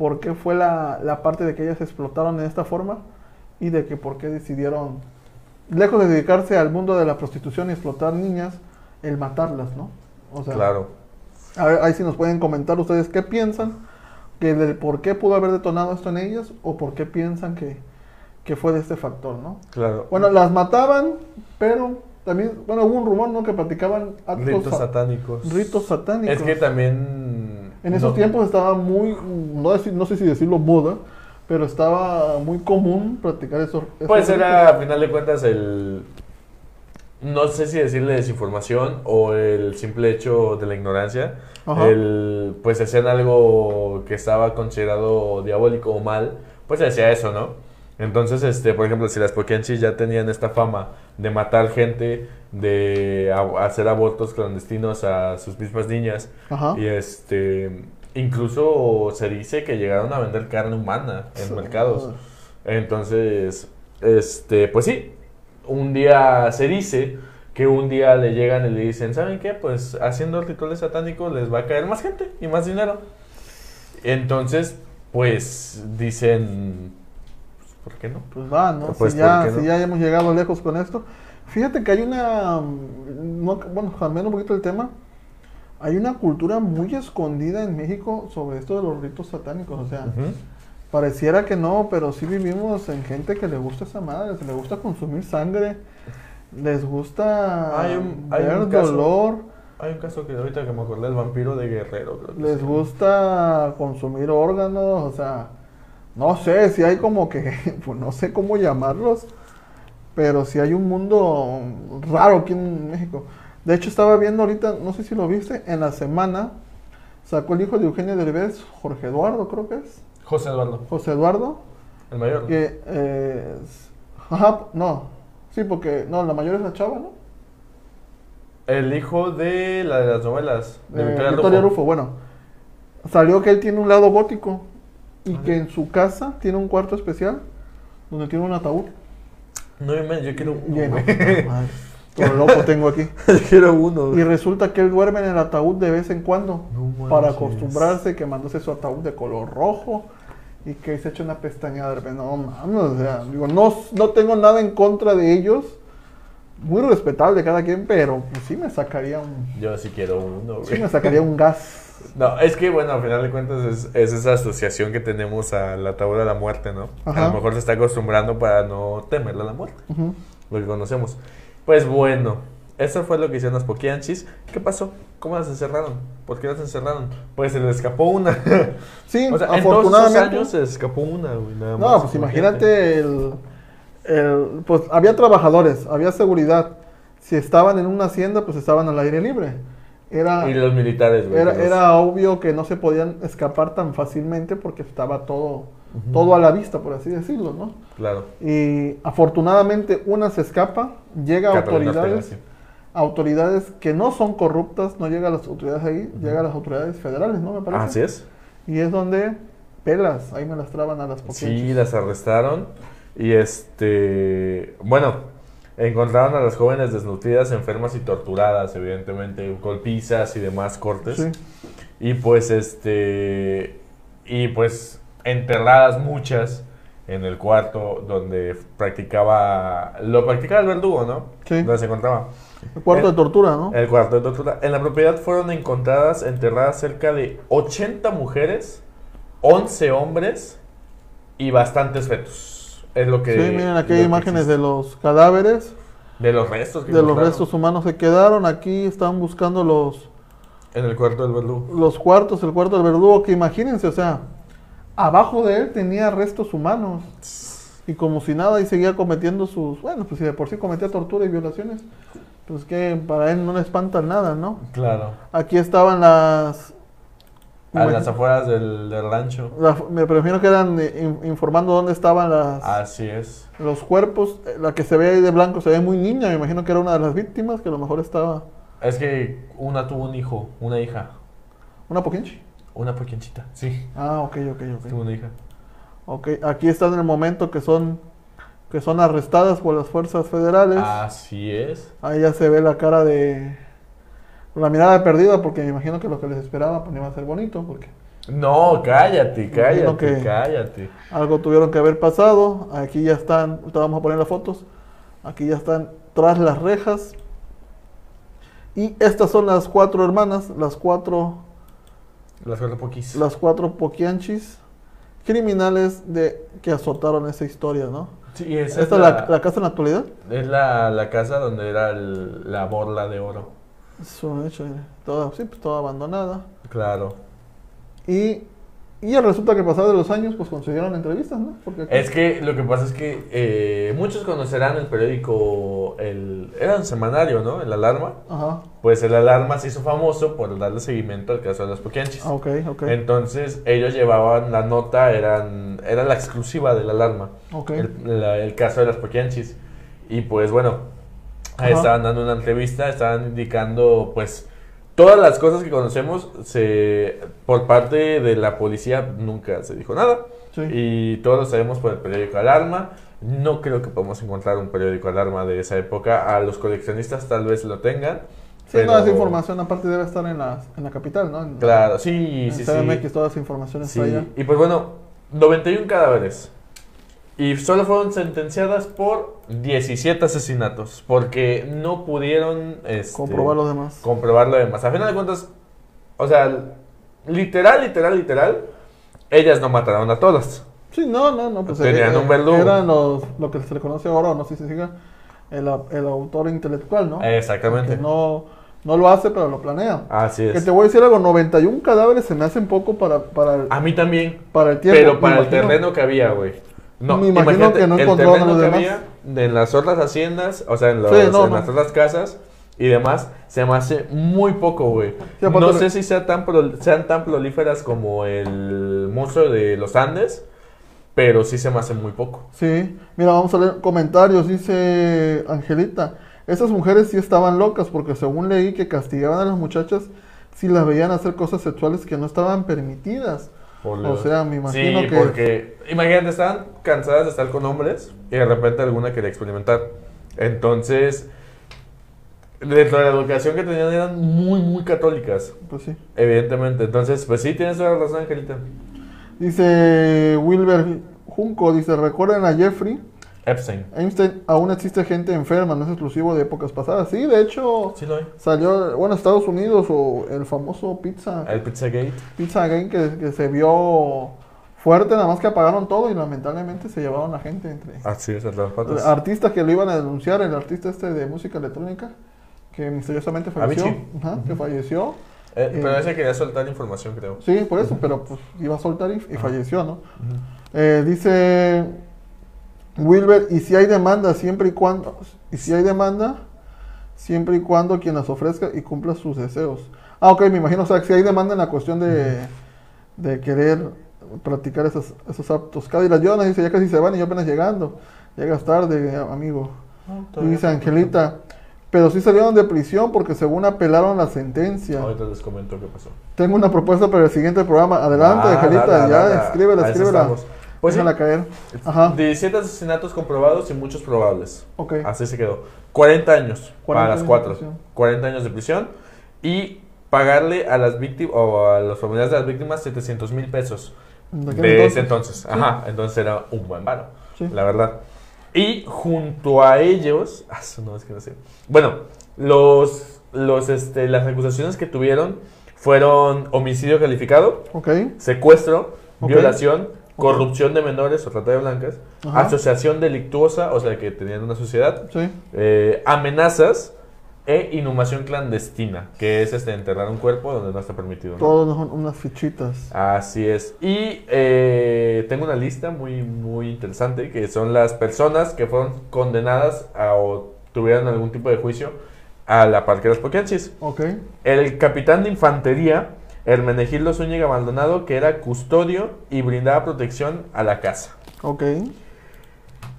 por qué fue la, la parte de que ellas explotaron de esta forma y de que por qué decidieron, lejos de dedicarse al mundo de la prostitución y explotar niñas, el matarlas, ¿no? O sea, Claro. a ver, ahí sí nos pueden comentar ustedes qué piensan, que del por qué pudo haber detonado esto en ellas o por qué piensan que, que fue de este factor, ¿no? Claro. Bueno, las mataban, pero también, bueno, hubo un rumor, ¿no? Que practicaban actos ritos sa- satánicos. ritos satánicos. Es que también. En esos no- tiempos estaba muy, no, deci- no sé si decirlo moda, pero estaba muy común practicar esos Pues era, a final de cuentas, el. No sé si decirle desinformación o el simple hecho de la ignorancia. Ajá. El, pues hacían algo que estaba considerado diabólico o mal, pues hacía eso, ¿no? Entonces, este, por ejemplo, si las Poquianchis ya tenían esta fama de matar gente, de hacer abortos clandestinos a sus mismas niñas, Ajá. y este, incluso se dice que llegaron a vender carne humana en mercados. Entonces, este, pues sí, un día se dice que un día le llegan y le dicen, ¿saben qué? Pues haciendo rituales satánicos les va a caer más gente y más dinero. Entonces, pues dicen, pues, ¿por qué no? Pues va, ¿no? Pues, si, ya, ¿por qué no? si ya hemos llegado lejos con esto. Fíjate que hay una. mm, no- bueno, cambiando un poquito el tema. Hay una cultura muy escondida en México sobre esto de los ritos satánicos. O sea, pareciera que no, pero sí vivimos en gente que le gusta esa madre, se le gusta consumir sangre, les gusta Hay un- hay ver un caso dolor, Hay un caso que ahorita que me acordé, el vampiro de Guerrero, creo que les sí. gusta consumir órganos, o sea, no sé si hay como que, pues no sé cómo llamarlos, pero si hay un mundo raro aquí en México. De hecho, estaba viendo ahorita, no sé si lo viste, en la semana sacó el hijo de Eugenio Derbez, Jorge Eduardo, creo que es, José Eduardo, José Eduardo, el mayor. que, eh, ajá, no, sí, porque, no, la mayor es la chava, ¿no? El hijo de la de las novelas, de Eh, Victoria, Victoria Rufo. Rufo, bueno, salió que él tiene un lado gótico y Ajá. que en su casa tiene un cuarto especial donde tiene un ataúd No, yo quiero uno, Todo loco tengo aquí. yo quiero uno. Y resulta que él duerme en el ataúd de vez en cuando No para acostumbrarse, quemándose su ataúd de color rojo y que se echa una pestaña de repente. No mames, o sea, digo, no, no tengo nada en contra de ellos. Muy respetable cada quien, pero pues, sí me sacaría un, Yo sí quiero uno, sí güey. me sacaría un gas. No, es que, bueno, al final de cuentas es, es esa asociación que tenemos a la tabla de la muerte, ¿no? Ajá. A lo mejor se está acostumbrando para no temerle a la muerte, lo que conocemos. Pues bueno, eso fue lo que hicieron las Poquianchis. ¿Qué pasó? ¿Cómo las encerraron? ¿Por qué las encerraron? Pues se les escapó una. Sí, o sea, en todos afortunadamente. años se les escapó una, güey, nada No, más, pues imagínate. imagínate el, el- pues había trabajadores, había seguridad. Si estaban en una hacienda, pues estaban al aire libre. Era, Y los militares, güey. era, los- era obvio que no se podían escapar tan fácilmente porque estaba todo, todo a la vista, por así decirlo, ¿no? Claro. Y afortunadamente una se escapa, llega a autoridades, autoridades que no son corruptas, no llega a las autoridades ahí, llega a las autoridades federales, ¿no? Me sí. parece. Así es. Y es donde pelas, ahí me las traban a las Sí, poquianchis. las arrestaron. Y este. Bueno, encontraron a las jóvenes desnutridas, enfermas y torturadas, evidentemente, golpizas y demás cortes. Sí. Y pues este y pues enterradas muchas en el cuarto donde practicaba lo practicaba el verdugo, ¿no? Sí. Donde se encontraba. El cuarto de tortura, ¿no? El cuarto de tortura. En la propiedad fueron encontradas enterradas cerca de 80 mujeres, 11 hombres y bastantes fetos. Es lo que Sí, miren, aquí hay imágenes de los cadáveres, de los restos que de los restos humanos que quedaron. Aquí están buscando los, en el cuarto del verdugo. los cuartos, el cuarto del verdugo, que imagínense, o sea, abajo de él tenía restos humanos. Y como si nada, y seguía cometiendo sus, bueno, pues si de por sí cometía tortura y violaciones, pues que para él no le espanta nada, ¿no? Claro. Aquí estaban las... A las afueras del, del rancho. la- me prefiero que eran eh, in- informando dónde estaban las, Así es. los cuerpos. Eh, La que se ve ahí de blanco se ve muy niña, me imagino que era una de las víctimas, que a lo mejor estaba Es que una tuvo un hijo, una hija. una poquinchi. Una pequeñita. Sí, Ah, ok, ok, tuvo ok. una hija. Ok, aquí están en el momento que son que son arrestadas por las fuerzas federales. Así es. Ahí ya se ve la cara de la mirada perdida porque me imagino que lo que les esperaba pues no iba a ser bonito porque No, cállate, cállate, que- cállate. algo tuvieron que haber pasado. Aquí ya están, ahorita vamos a poner las fotos. Aquí ya están tras las rejas. Y estas son las cuatro hermanas, las cuatro Las cuatro poquis. las cuatro poquianchis criminales de que azotaron esa historia, ¿no? Sí, esa ¿Esta es la, la casa en la actualidad? es la, la casa donde era el- la borla de oro. Es un hecho, toda, sí, pues, toda abandonada. Claro. Y, y resulta que pasados los años, pues concedieron entrevistas, ¿no? Porque aquí- Es que lo que pasa es que eh, muchos conocerán el periódico, el, era un semanario, ¿no? El Alarma. Ajá. Pues el Alarma se hizo famoso por darle seguimiento al caso de los Poquianchis. Ah, ok, ok. Entonces ellos llevaban la nota, eran, era la exclusiva del Alarma, ok. el, la- el caso de las Poquianchis. Y pues bueno, ahí estaban dando una entrevista, estaban indicando pues todas las cosas que conocemos se, por parte de la policía nunca se dijo nada. Sí. Y todos lo sabemos por el periódico Alarma. No creo que podamos encontrar un periódico Alarma de esa época. A los coleccionistas tal vez lo tengan. Sí, pero- esa información aparte debe estar en la, en la capital, ¿no? En, Claro, sí, en sí, CDMX sí. toda esa información Sí, está allá. Y pues bueno, 91 cadáveres. Y solo fueron sentenciadas por 17 asesinatos. Porque no pudieron este, Comprobar los demás. comprobar lo demás. A final de cuentas, o sea, literal, literal, literal, ellas no mataron a todas. Sí, no, no, no. Pues, Tenían un verdugo. Eran los, lo que se le conoce ahora, no sé si se siga, el, el autor intelectual, ¿no? Exactamente. Que no, no lo hace, pero lo planea. Así Que es. te voy a decir algo, 91 cadáveres se me hacen poco para, para, el, A mí también. para el tiempo. Pero para el terreno que había, güey. No, Me imagino que no el encontraron terreno los que demás. había de en las otras haciendas, o sea, en, los- Sí, no, en no. las otras casas y demás, se me hace muy poco, güey. Sí, no sé si sea tan prol- sean tan prolíferas como el monstruo de los Andes, pero sí se me hace muy poco. Sí, mira, vamos a leer comentarios. Dice Angelita, esas mujeres sí estaban locas porque según leí que castigaban a las muchachas si las veían hacer cosas sexuales que no estaban permitidas. Por O sea, me imagino sí, que- porque imagínate, estaban cansadas de estar con hombres y de repente alguna quería experimentar. Entonces, dentro de la educación que tenían eran muy, muy católicas, Pues sí. evidentemente. Entonces, pues sí, tienes toda la razón, Angelita. Dice Wilber Junco, dice, recuerden a Jeffrey, Epstein. Einstein, aún existe gente enferma, no es exclusivo de épocas pasadas. Sí, de hecho, Sí lo hay. salió, bueno, Estados Unidos o el famoso pizza, El Pizzagate. Pizza Game que, que se vio fuerte, nada más que apagaron todo y lamentablemente se llevaron a gente entre... Así es, entre las patas. Artistas que lo iban a denunciar, el artista este de música electrónica, que misteriosamente falleció. Ajá, que falleció. Eh, pero eh, ese quería soltar información, creo. Sí, por eso, pero pues iba a soltar y, y falleció, ¿no? Eh, dice Wilber, y si hay demanda, siempre y cuando, y si hay demanda, siempre y cuando quien las ofrezca y cumpla sus deseos. Ah, ok, me imagino, o sea, que si hay demanda en la cuestión de, de querer practicar esos, esos actos. Cádiz Jonas dice, ya casi se van y yo apenas llegando. Llegas tarde, amigo. Y dice Angelita, pero sí salieron de prisión porque según apelaron la sentencia. Ahorita les comento qué pasó. Tengo una propuesta para el siguiente programa. Adelante, Ah, Angelita, ya, escríbela, escríbela. Pues sí, Déjala caer. Ajá. 17 asesinatos comprobados y muchos probables. Ok. Así se quedó. 40 años 40 para las cuatro. prisión. 40 años de prisión. Y pagarle a las víctimas o a los familiares de las víctimas 700 mil pesos. ¿De De ese entonces? entonces. Ajá, entonces era un buen varo. Sí. La verdad. Y junto a ellos. Ah, no es que no sé. Bueno, los, los, este, las acusaciones que tuvieron fueron homicidio calificado, Ok. secuestro, Ok. violación, corrupción de menores o trata de blancas, Ajá. asociación delictuosa, o sea que tenían una sociedad, Sí. eh, amenazas e inhumación clandestina, que es este enterrar un cuerpo donde no está permitido. ¿no? Todos son unas fichitas. Así es. Y eh, tengo una lista muy, muy interesante, que son las personas que fueron condenadas a, o tuvieron algún tipo de juicio a la Parque Poquianchis. Ok. El capitán de infantería, Hermenegildo Zúñiga Maldonado, que era custodio y brindaba protección a la casa. Ok.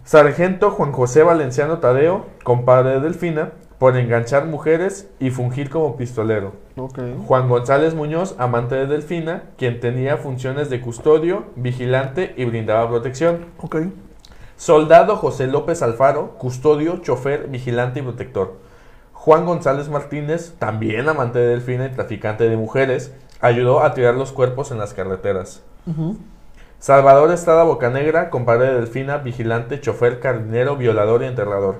Sargento Juan José Valenciano Tadeo, compadre de Delfina, por enganchar mujeres y fungir como pistolero. Ok. Juan González Muñoz, amante de Delfina, quien tenía funciones de custodio, vigilante y brindaba protección. Ok. Soldado José López Alfaro, custodio, chofer, vigilante y protector. Juan González Martínez, también amante de Delfina y traficante de mujeres, ayudó a tirar los cuerpos en las carreteras. Salvador Estrada Bocanegra, compadre de Delfina, vigilante, chofer, carnero, violador y enterrador.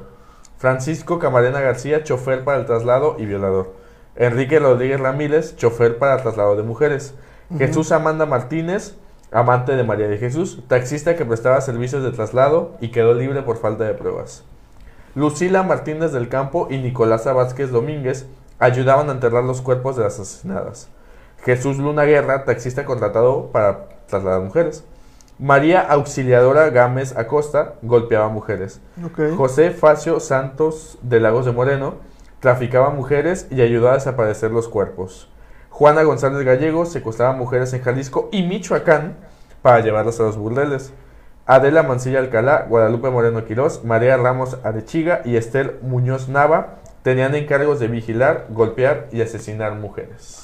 Francisco Camarena García, chofer para el traslado y violador. Enrique Rodríguez Ramírez, chofer para el traslado de mujeres. Jesús Amanda Martínez, amante de María de Jesús, taxista que prestaba servicios de traslado y quedó libre por falta de pruebas. Lucila Martínez del Campo y Nicolás Vázquez Domínguez ayudaban a enterrar los cuerpos de las asesinadas. Jesús Luna Guerra, taxista contratado para trasladar mujeres. María Auxiliadora Gámez Acosta golpeaba mujeres. José Facio Santos de Lagos de Moreno traficaba mujeres y ayudó a desaparecer los cuerpos. Juana González Gallego secuestraba mujeres en Jalisco y Michoacán para llevarlas a los burdeles. Adela Mancilla Alcalá, Guadalupe Moreno Quirós, María Ramos Arechiga y Estel Muñoz Nava tenían encargos de vigilar, golpear y asesinar mujeres.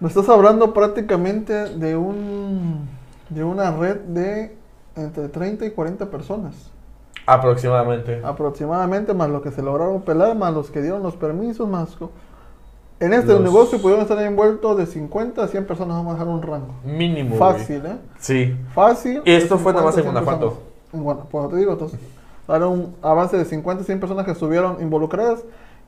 Me estás hablando prácticamente de un de una red de entre 30 y 40 personas. Aproximadamente. Aproximadamente, más lo que se lograron pelar, más los que dieron los permisos, más... En este Los- negocio pudieron estar envueltos de 50 a 100 personas, vamos a dejar un rango. Mínimo. güey. Fácil, ¿eh? Sí. Fácil. Y esto fue nada más en 50 a 100 Guanajuato. Guanajuato, pues te digo, entonces, era un avance de 50 a 100 personas que estuvieron involucradas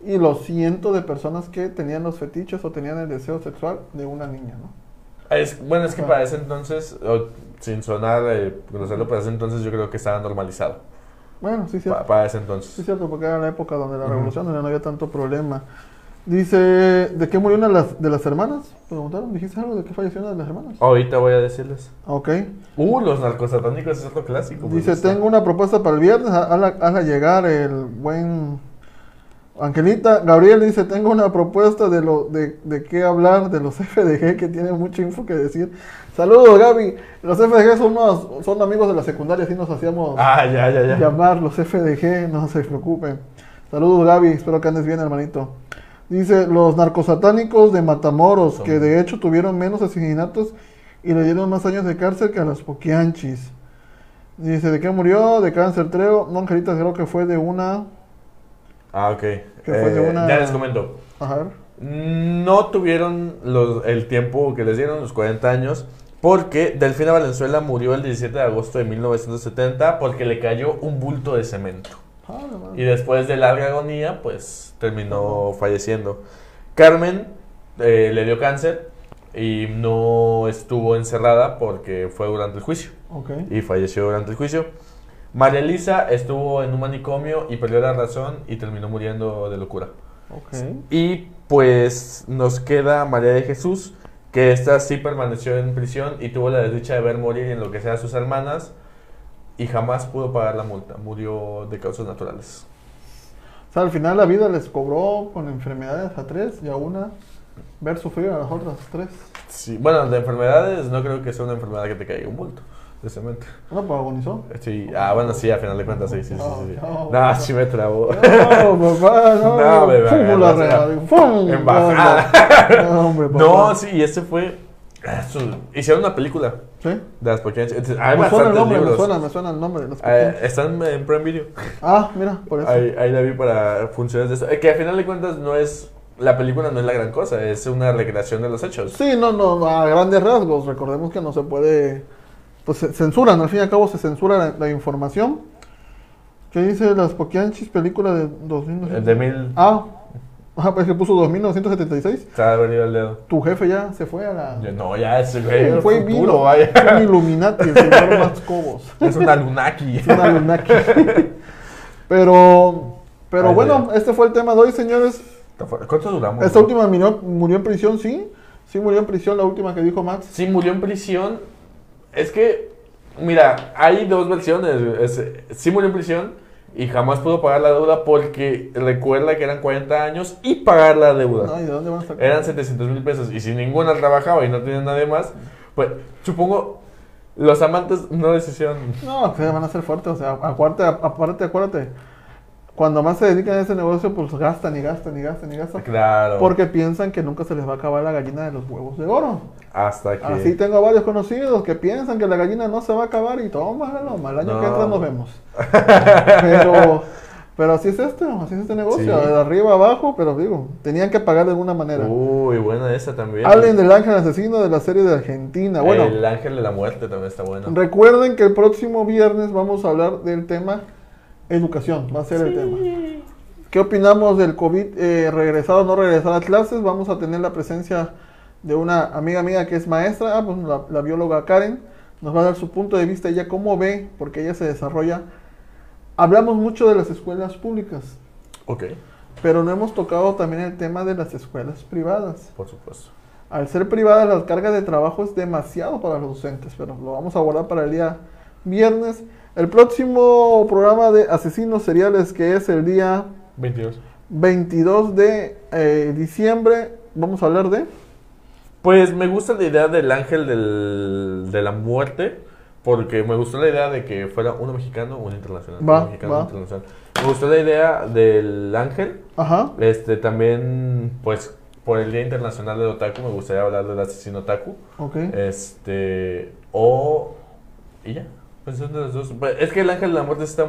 y los cientos de personas que tenían los fetiches o tenían el deseo sexual de una niña, ¿no? Es- bueno, es que para ese entonces, o sin sonar eh, grosero, para ese entonces yo creo que estaba normalizado. Bueno, sí, Pa- cierto. para ese Sí, entonces. cierto, porque era la época donde la revolución donde no había tanto problema. Dice, ¿de qué murió una de las, de las hermanas? Preguntaron, ¿dijiste algo de qué falleció una de las hermanas? Ahorita voy a decirles. Ok. Uh, los narcosatánicos es otro clásico. Dice, gusta. tengo una propuesta para el viernes, ha- hazla, hazla llegar el buen Angelita. Gabriel dice, tengo una propuesta de lo de, de qué hablar de los FDG que tienen mucha info que decir. Saludos Gaby, los FDG son, unos, son amigos de la secundaria, así nos hacíamos Ah, ya, ya, ya. llamar los FDG, no se preocupen. Saludos Gaby, espero que andes bien hermanito. Dice, los narcosatánicos de Matamoros, Son- que de hecho tuvieron menos asesinatos y le dieron más años de cárcel que a los poquianchis. Dice, ¿de qué murió? De cáncer, creo. No, Angelita, creo que fue de una... Ah, ok. Eh, una- Ya les comento. A ver. No tuvieron los- el tiempo que les dieron, los 40 años, porque Delfina Valenzuela murió el 17 de agosto de 1970 porque le cayó un bulto de cemento. Ah. Y después de larga agonía, pues terminó falleciendo. Carmen eh, le dio cáncer y no estuvo encerrada porque fue durante el juicio Ok. y falleció durante el juicio. María Elisa estuvo en un manicomio y perdió la razón y terminó muriendo de locura. Ok. Y pues nos queda María de Jesús, que esta sí permaneció en prisión y tuvo la desdicha de ver morir y enloquecer a sus hermanas y jamás pudo pagar la multa. Murió de causas naturales. O sea, al final la vida les cobró con enfermedades a tres y a una ver sufrir a las otras tres. Sí, bueno, de enfermedades no creo que sea una enfermedad que te caiga un bulto de cemento. Una pues agonizó. Sí, ah, bueno, sí, a final de cuentas, sí, sí, sí. sí. No, No, no. sí me trabó. No, papá, no. No, bebé, sea, real. Embajada. No, hombre, papá. No, sí, y ese fue... ah, Hicieron una película. ¿Sí? De las. Entonces, hay me suena el nombre, me libros. suena, me suena el nombre los Eh, están en Prime Video. Ah, mira, por eso. Ahí, ahí la vi para funciones de eso. Eh, Que al final de cuentas no es. La película no es la gran cosa, es una recreación de los hechos. Sí, no, no, a grandes rasgos. Recordemos que no se puede. Pues se censuran, al fin y al cabo se censura la, la información. ¿Qué dice las Poquianchis, película de 2000? El de mil. Ah, ah, pues que puso 2976. Se ha venido el dedo. Tu jefe ya se fue a la. Yo, no, ya ese güey. fue futuro, vino. vaya. Fue un Illuminati, el señor Max Cobos. Es una Lunaki. Es una Lunaki. Pero, pero Ay, bueno, este fue el tema de hoy, señores. ¿Cuánto duramos? Esta última murió, murió en prisión, sí. Sí, murió en prisión, la última que dijo Max. Sí, murió en prisión. Es que, mira, hay dos versiones. Es- sí murió en prisión y jamás pudo pagar la deuda porque recuerda que eran 40 años y pagar la deuda. Ay, ¿de dónde van a sacar? Eran 700 mil pesos y si ninguna trabajaba y no tenía nadie más, pues supongo los amantes no les hicieron... No, que van a ser fuertes, o sea, aparte, aparte, acuérdate, cuando más se dedican a ese negocio, pues gastan y gastan y gastan y gastan. Claro. Porque piensan que nunca se les va a acabar la gallina de los huevos de oro. Hasta que... Así tengo varios conocidos que piensan que la gallina no se va a acabar y tómalo, el año No. que entra nos vemos. Pero, pero así es esto, así es este negocio, Sí. de arriba abajo, pero digo, tenían que pagar de alguna manera. Uy, buena esa también. Hablen del ángel asesino de la serie de Argentina. Bueno, El ángel de la muerte también está bueno. recuerden que el próximo viernes vamos a hablar del tema educación, va a ser el tema. ¿Qué opinamos del COVID eh, regresar o no regresar a clases? Vamos a tener la presencia de una amiga mía que es maestra, ah, pues la, la bióloga Karen, nos va a dar su punto de vista, ella cómo ve, porque ella se desarrolla. Hablamos mucho de las escuelas públicas, Ok, pero no hemos tocado también el tema de las escuelas privadas. por supuesto. Al ser privadas, la carga de trabajo es demasiado para los docentes, pero lo vamos a abordar para el día viernes. El próximo programa de asesinos seriales, que es el día 22. 22 de eh, diciembre, vamos a hablar de... Pues me gusta la idea del ángel del- de la muerte, porque me gustó la idea de que fuera uno mexicano, uno internacional. Va, uno mexicano, va. uno internacional. Me gustó la idea del ángel. Ajá. Este también, pues, por el Día Internacional del Otaku, me gustaría hablar del asesino Otaku. Ok. Este, o. Y ya. Pues son de los dos. Es que el ángel de la muerte está,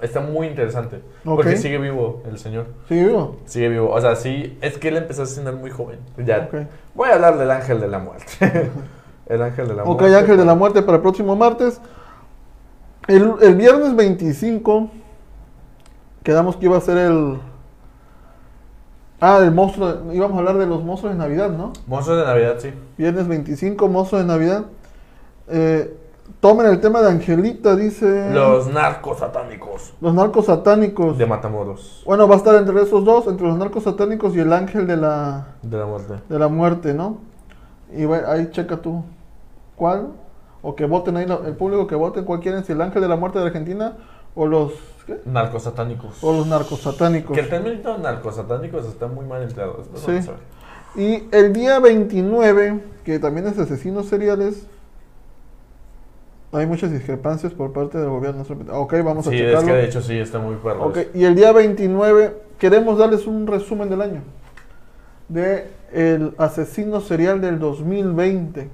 está muy interesante. Ok. Porque sigue vivo el señor. ¿Sigue vivo? Sigue vivo. O sea, sí. Es que él empezó a asesinar muy joven. Ya. Ok. Voy a hablar del ángel de la muerte. el ángel de la Ok, muerte. Ángel de la Muerte para el próximo martes. El, el viernes 25, quedamos que iba a ser el... Ah, el monstruo, íbamos a hablar de los monstruos de Navidad, ¿no? Monstruos de Navidad, sí. Viernes 25, monstruo de Navidad. Eh, tomen el tema de Angelita, dice. Los narcos satánicos Los narcos satánicos. de Matamoros. Bueno, va a estar entre esos dos, entre los narcos satánicos y el ángel de la, De la muerte. de la muerte, ¿no? Y bueno, ahí checa tú. ¿Cuál? O que voten ahí, el público que voten, ¿cuál quieren? Si el ángel de la muerte de Argentina o los, ¿qué? Narcos satánicos. O los narcos satánicos. Que el término narcos satánicos está muy mal empleado. Sí. Y el día 29, que también es asesinos seriales, hay muchas discrepancias por parte del gobierno. Ok, vamos a Sí, es checarlo. que de hecho sí, está muy perro. Ok, y el día 29 queremos darles un resumen del año. De el asesino serial del 2020.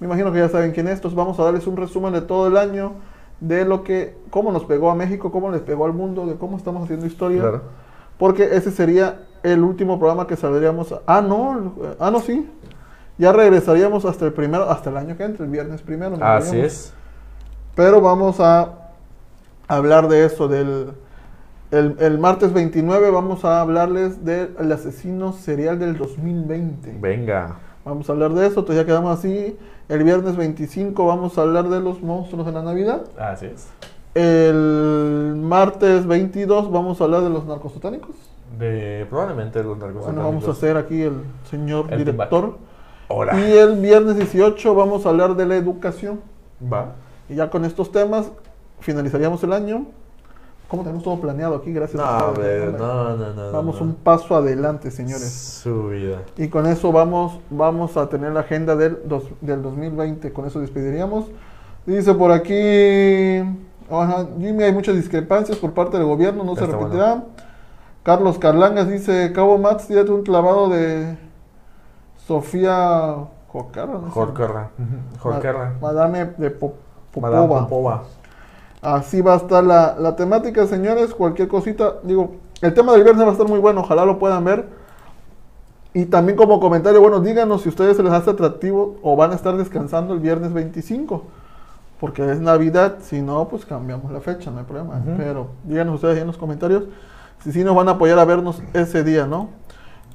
Me imagino que ya saben quién es. Entonces vamos a darles un resumen de todo el año. De lo que, cómo nos pegó a México, cómo les pegó al mundo, de cómo estamos haciendo historia. Claro. Porque ese sería el último programa que saldríamos. Ah, no, ah, no, sí. Ya regresaríamos hasta el primero, hasta el año que entra, el viernes primero. Así es. Pero vamos a hablar de eso, del el, el martes 29 vamos a hablarles del asesino serial del 2020. Venga. Vamos a hablar de eso, entonces ya quedamos así. El viernes 25 vamos a hablar de los monstruos de la Navidad. Así es. El martes 22 vamos a hablar de los narcos satánicos. De probablemente los narcos Bueno, vamos a hacer aquí el señor El director. Ahora. Y el viernes 18 vamos a hablar de la educación. Va. Y ya con estos temas finalizaríamos el año. ¿Cómo tenemos todo planeado aquí? Gracias. No, a no, no, no. Vamos no. un paso adelante, señores. Su vida. Y con eso vamos, vamos a tener la agenda del, dos- del 2020. Con eso despediríamos. Dice por aquí, ajá, Jimmy, hay muchas discrepancias por parte del gobierno, no se repetirá. Carlos Carlangas dice, Cabo Mats, tírate un clavado de Sofía Jocarra, no. Jorcarra. Jorcarra. Ma- Madame de Madame Popova. Popova. Así va a estar la, la temática, señores. Cualquier cosita, digo, el tema del viernes va a estar muy bueno, ojalá lo puedan ver. Y también como comentario, bueno, díganos si ustedes se les hace atractivo o van a estar descansando el viernes 25. Porque es Navidad, si no, pues cambiamos la fecha, no hay problema. Pero díganos ustedes ahí en los comentarios si sí nos van a apoyar a vernos ese día, ¿no?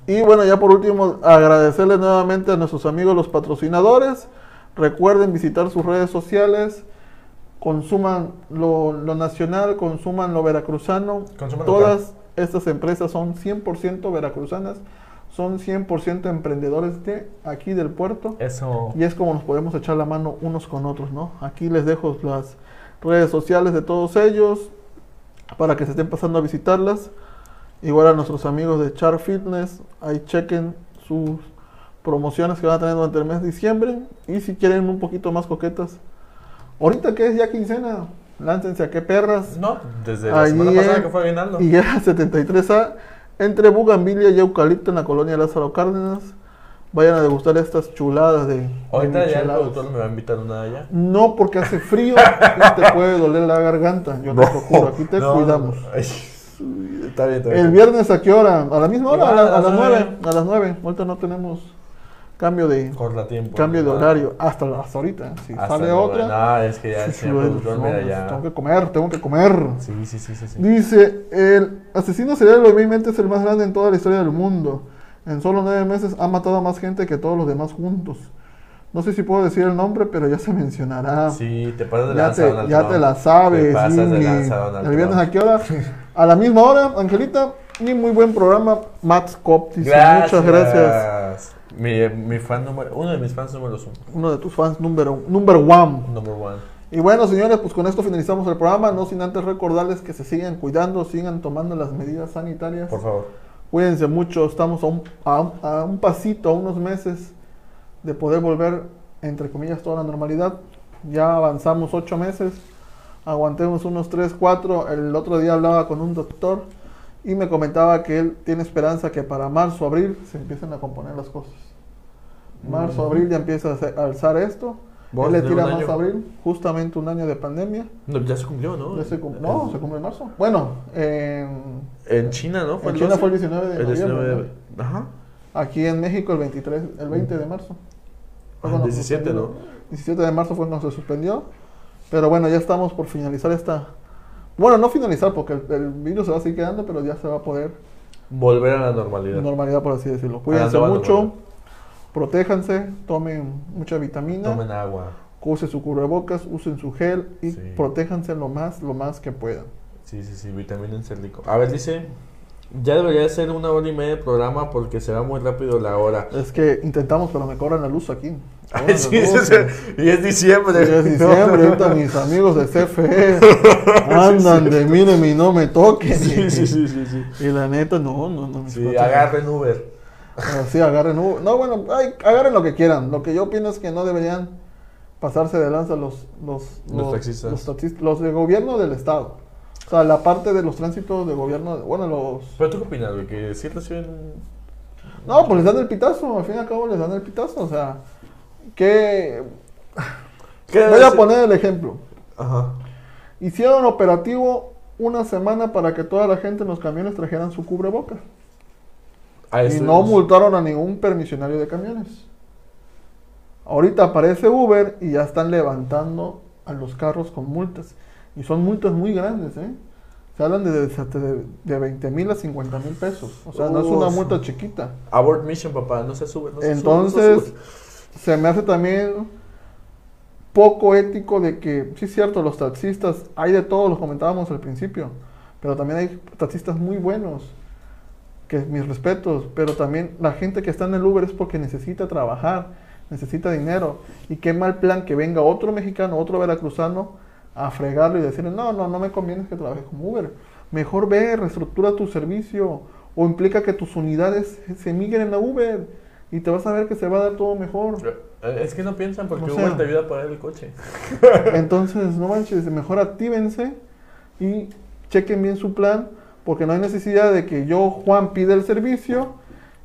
Y bueno, ya por último, agradecerles nuevamente a nuestros amigos los patrocinadores. Recuerden visitar sus redes sociales, consuman lo, lo nacional, consuman lo veracruzano. Consuman Todas estas empresas son 100% veracruzanas, son 100% emprendedores de aquí del puerto. Eso. Y es como nos podemos echar la mano unos con otros, ¿no? Aquí les dejo las redes sociales de todos ellos para que se estén pasando a visitarlas. Igual a nuestros amigos de Char Fitness, ahí chequen sus promociones que van a tener durante el mes de diciembre. Y si quieren un poquito más coquetas, ahorita que es ya quincena, láncense a qué perras. No, desde la Ahí semana pasada que fue aguinaldo. Y era 73A, entre Bugambilia y Eucalipto en la colonia Lázaro Cárdenas. Vayan a degustar estas chuladas de. de Ahorita ya el productor me va a invitar una de allá. No, porque hace frío y te puede doler la garganta. Yo te lo juro, aquí te no, cuidamos. no. Está bien, está bien. El viernes a qué hora? A la misma hora, a, Igual, la- a a las las 9. nueve. A las 9. Ahorita no tenemos cambio de Corta tiempo. cambio de horario. Hasta las ahorita. Si hasta sale otra. No, es que ya sí, señor bueno, productor, no, pues, ya. Tengo que comer, tengo que comer. Sí, sí, sí, sí. sí. Dice, el asesino serial obviamente es el más grande en toda la historia del mundo. En solo nueve meses ha matado a más gente que todos los demás juntos. No sé si puedo decir el nombre, pero ya se mencionará. Sí, te pasas de ya lanza, te, Donald ya Trump. te la sabes. Te pasas de lanza, Donald el viernes a qué hora? A la misma hora, Angelita. Y muy buen programa. Dice, Gracias. muchas gracias. Mi, mi fan número, uno de mis fans números uno. Uno de tus fans, número number one. Number one. Y bueno, señores, pues con esto finalizamos el programa. No sin antes recordarles que se sigan cuidando, sigan tomando las medidas sanitarias. Por favor. Cuídense mucho, estamos a un, a un- a un pasito, a unos meses de poder volver, entre comillas, toda la normalidad. Ya avanzamos ocho meses, aguantemos unos tres, cuatro. El otro día hablaba con un doctor y me comentaba que él tiene esperanza que para marzo, abril se empiecen a componer las cosas. Marzo, abril ya empieza a alzar esto. ¿Vos Él le tira a abril, justamente un año de pandemia. No, ya se cumplió, ¿no? Ya se cum- no, se cumple en marzo. Bueno, en, En China, ¿no? en el China 12? fue el 19 de El 19 noviembre. de... Ajá. Aquí en México el 23, el 20 de marzo. Fue Ah, se 17, suspendió. ¿no? 17 de marzo fue cuando se suspendió. Pero bueno, ya estamos por finalizar esta... Bueno, no finalizar porque el, el virus se va a seguir quedando, pero ya se va a poder Volver a la normalidad. normalidad, por así decirlo. Cuídense mucho, normalidad. protéjanse, tomen mucha vitamina, Tomen agua. usen su cubrebocas, usen su gel y Sí. protéjanse lo más, lo más que puedan. Sí, sí, sí, vitamínense rico. A ver, dice... Ya debería ser una hora y media de programa porque se va muy rápido la hora. Es que intentamos, pero me cobran la luz aquí. Ay, sí, sí, luz. sí. Y es diciembre. Ya es diciembre, ahorita mis amigos de CFE andan de míreme y no me toquen. Sí, sí, sí, sí, sí. Y la neta, no, no, no. mis Sí, agarren Uber. Ah, Sí, agarren. Uber. No, bueno, ay, agarren lo que quieran. Lo que yo opino es que no deberían pasarse de lanza los, los, Los taxistas. Los, taxis- los de gobierno del Estado. O sea, la parte de los tránsitos de gobierno, bueno, los... Pero tú qué opinas, güey, que sí reciben. No, pues les dan el pitazo, al fin y al cabo les dan el pitazo, o sea, que... ¿Qué Voy a poner el ejemplo. Ajá. Hicieron operativo una semana para que toda la gente en los camiones trajeran su cubrebocas. A Y no es- multaron a ningún permisionario de camiones. Ahorita aparece Uber y ya están levantando a los carros con multas. Y son multas muy grandes, ¿eh? Se hablan de, de, de 20 mil a 50 mil pesos. O sea, no es una multa chiquita. Abort Mission, papá, no se sube. No se Entonces, sube, no se sube. se me hace también poco ético de que, sí es cierto, los taxistas, hay de todos, los comentábamos al principio, pero también hay taxistas muy buenos, que mis respetos, pero también la gente que está en el Uber es porque necesita trabajar, necesita dinero, y qué mal plan que venga otro mexicano, otro veracruzano, a fregarlo y decirle, no, no, no me conviene que trabajes como Uber, mejor ve, reestructura tu servicio, o implica que tus unidades se migren a Uber, y te vas a ver que se va a dar todo mejor. Eh, Es que no piensan porque O sea- Uber te ayuda a pagar el coche. Entonces, no manches, mejor actívense y chequen bien su plan, porque no hay necesidad de que yo, Juan, pida el servicio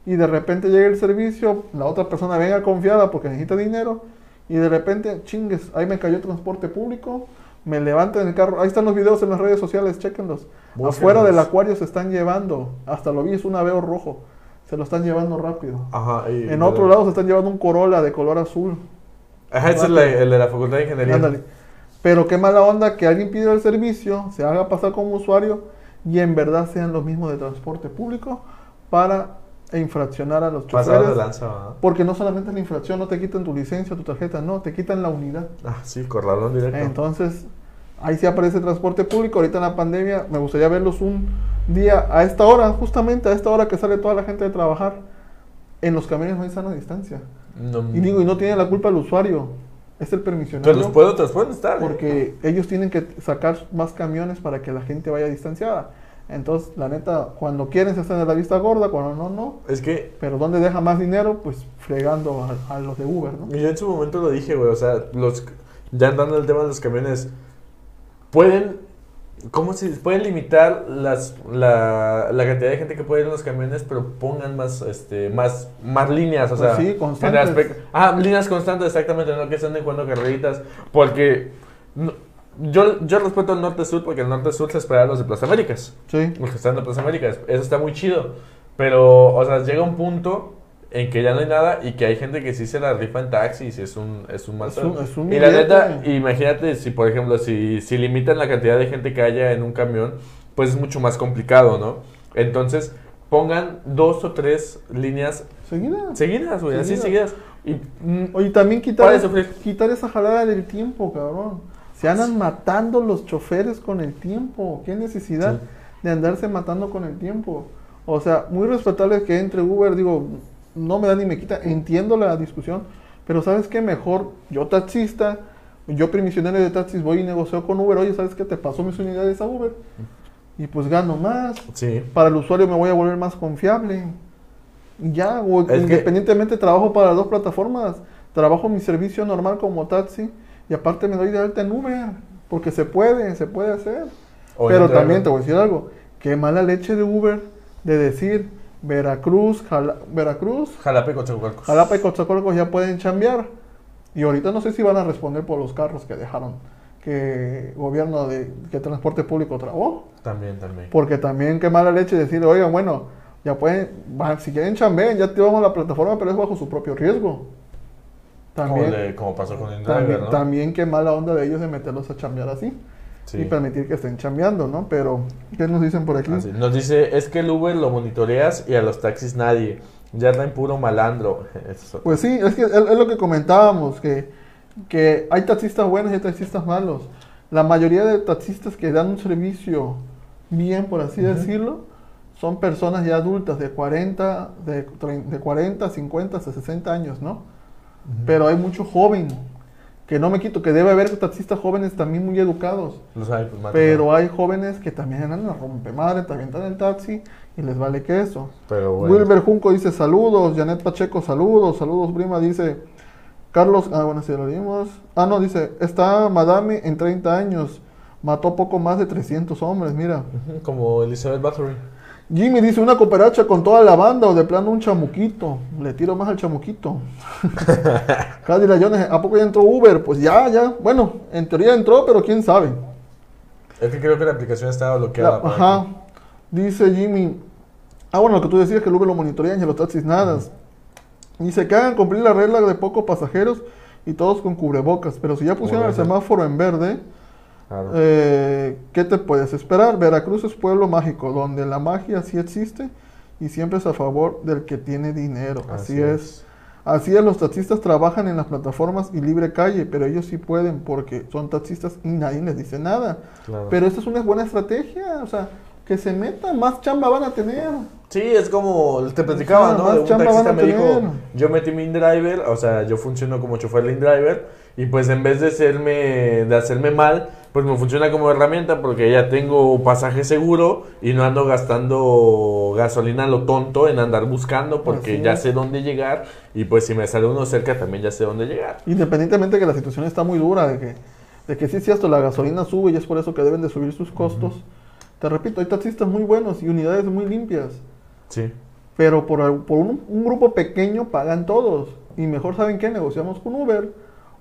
y de repente llega el servicio, la otra persona venga confiada porque necesita dinero y de repente, chingues, ahí me cayó transporte público, me levanto en el carro, ahí están los videos en las redes sociales, chequenlos. Búsquenlos. Afuera del acuario se están llevando, hasta lo vi, es un aveo rojo, se lo están llevando rápido. Ajá. y- En otro lado se están llevando un Corolla de color azul. Ajá, es el de la Facultad de Ingeniería. Ándale. Pero qué mala onda que alguien pida el servicio, se haga pasar como usuario y en verdad sean los mismos de transporte público para infraccionar a los Pasado de choferes. lanza, ¿verdad? Porque no solamente la infracción, no te quitan tu licencia, tu tarjeta, no, te quitan la unidad. Ah, sí, corralón directo. Entonces, ahí sí aparece transporte público. Ahorita en la pandemia me gustaría verlos un día a esta hora, justamente a esta hora que sale toda la gente de trabajar. En los camiones no hay sana distancia. No, Y digo, y no tiene la culpa el usuario, es el permisionario. los puedo, te los pueden estar. ¿eh? Porque ellos tienen que sacar más camiones para que la gente vaya distanciada. Entonces, la neta, cuando quieren se hacen de la vista gorda, cuando no, no. Es que Pero donde deja más dinero, pues fregando a, a los de Uber, ¿no? yo en su momento lo dije, güey. O sea, los, ya andando el tema de los camiones, pueden, ¿cómo se Pueden limitar las, la, la cantidad de gente que puede ir en los camiones, pero pongan más, este, más, más líneas, o Pues sea. sí, en constantes. aspecto- ah, líneas constantes, exactamente, no que estén jugando carreritas, porque no- yo, yo respeto el norte-sur, porque el norte-sur se espera a los de Plaza Américas. Sí. los que están de Plaza Américas. Eso está muy chido. Pero, o sea, llega un punto en que ya no hay nada y que hay gente que sí se la rifa en taxis y es un, es un mal Es un- es un Y la neta, imagínate si, por ejemplo, si, si limitan la cantidad de gente que haya en un camión, pues es mucho más complicado, ¿no? Entonces, pongan dos o tres líneas Seguida. seguidas, güey, así Seguidas. seguidas. Y, mm, Oye, también quitar, quitar esa jalada del tiempo, cabrón. Se andan matando los choferes con el tiempo. ¿Qué necesidad Sí. de andarse matando con el tiempo? O sea, muy respetable que entre Uber, digo, no me da ni me quita, entiendo la discusión, pero ¿sabes qué? Mejor yo taxista, yo permisionario de taxis, voy y negocio con Uber, oye, ¿sabes qué? Te pasó mis unidades a Uber y pues gano más. sí. Para el usuario me voy a volver más confiable. Ya, o que- independientemente trabajo para las dos plataformas. Trabajo mi servicio normal como taxi y aparte me doy de alta en Uber. Porque se puede, se puede hacer. Pero también te voy a decir algo. Qué mala leche de Uber de decir Veracruz, Jala- Veracruz, Jalapa y Coatzacoalcos. Jalapa y Coatzacoalcos ya pueden chambear. Y ahorita no sé si van a responder por los carros que dejaron que gobierno de que transporte público trabó. También, también. Porque también qué mala leche decir, oigan, bueno, ya pueden, si quieren chambeen, ya activamos la plataforma, pero es bajo su propio riesgo. También, como, le- como pasó con el también, ¿no? también qué mala onda de ellos de meterlos a chambear así Sí. y permitir que estén chambeando, ¿no? Pero, ¿qué nos dicen por aquí? Así, Nos dice, es que el Uber lo monitoreas y a los taxis nadie. Ya traen puro malandro. Eso. Pues sí, es que es, es lo que comentábamos, que, que hay taxistas buenos y hay taxistas malos. La mayoría de taxistas que dan un servicio bien, por así Ujú. decirlo, son personas ya adultas de 40, de, de 40, 50, hasta 60 años, ¿no? Pero hay mucho joven, que no me quito, que debe haber taxistas jóvenes también muy educados. Los hay, pues, Pero hay jóvenes que también andan a rompemadre, te avientan el taxi y les vale queso. Pero bueno. Wilber Junco dice saludos, Janet Pacheco saludos, saludos Brima dice Carlos, ah bueno, si lo dimos. Ah no, dice, está Madame en 30 años, mató poco más de 300 hombres, mira. Como Elizabeth Bathory. Jimmy dice una cooperacha con toda la banda o de plano un chamuquito, le tiro más al chamuquito. Cady Layones, ¿a poco ya entró Uber? Pues ya, ya, bueno, en teoría entró, pero quién sabe. Es que creo que la aplicación estaba bloqueada. La- ajá. aquí. Dice Jimmy. Ah, bueno, lo que tú decías que el Uber lo monitorean y los taxis nada. Dice que hagan cumplir la regla de pocos pasajeros y todos con cubrebocas. Pero si ya pusieron el semáforo en verde, Claro. eh, ¿qué te puedes esperar? Veracruz es pueblo mágico, donde la magia sí existe y siempre es a favor del que tiene dinero. Así, es. Así es, los taxistas trabajan en las plataformas y libre calle, pero ellos sí pueden porque son taxistas y nadie les dice nada. Claro. Pero esta es una buena estrategia, o sea, que se metan, más chamba van a tener. Sí, es como te platicaba, sea, ¿no? un taxista me dijo, yo metí mi InDriver, o sea, yo funciono como chofer de InDriver, y pues en vez de hacerme, de hacerme mal, pues me funciona como herramienta porque ya tengo pasaje seguro y no ando gastando gasolina a lo tonto en andar buscando porque ya sé dónde llegar y pues si me sale uno cerca también ya sé dónde llegar. Independientemente de que la situación está muy dura, de que, de que sí es cierto, la gasolina sube y es por eso que deben de subir sus costos. Te repito, hay taxistas muy buenos y unidades muy limpias. Sí. Pero por, por un, un grupo pequeño pagan todos. Y mejor saben qué, negociamos con Uber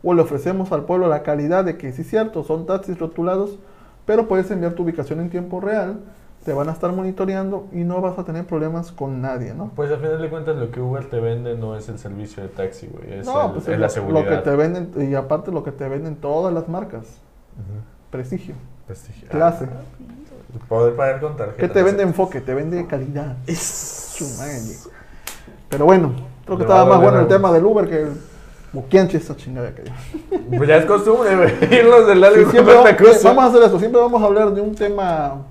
o le ofrecemos al pueblo la calidad de que sí es cierto, son taxis rotulados, pero puedes enviar tu ubicación en tiempo real, te van a estar monitoreando y no vas a tener problemas con nadie, ¿no? Pues al final de cuentas lo que Uber te vende no es el servicio de taxi, güey. Es, no, el- pues es es la seguridad. Lo que te venden, y aparte lo que te venden todas las marcas. Prestigio, Prestigio. clase. Ah, poder pagar con tarjeta. ¿Qué te vende enfoque? Te vende calidad. Es- Su madre. Pero bueno, creo que estaba más bueno el tema del Uber que el Muquianchi, esa chingada que Pues ya es costumbre, güey. Irnos del lado Sí, de siempre vamos, cosa. vamos a hacer eso, siempre vamos a hablar de un tema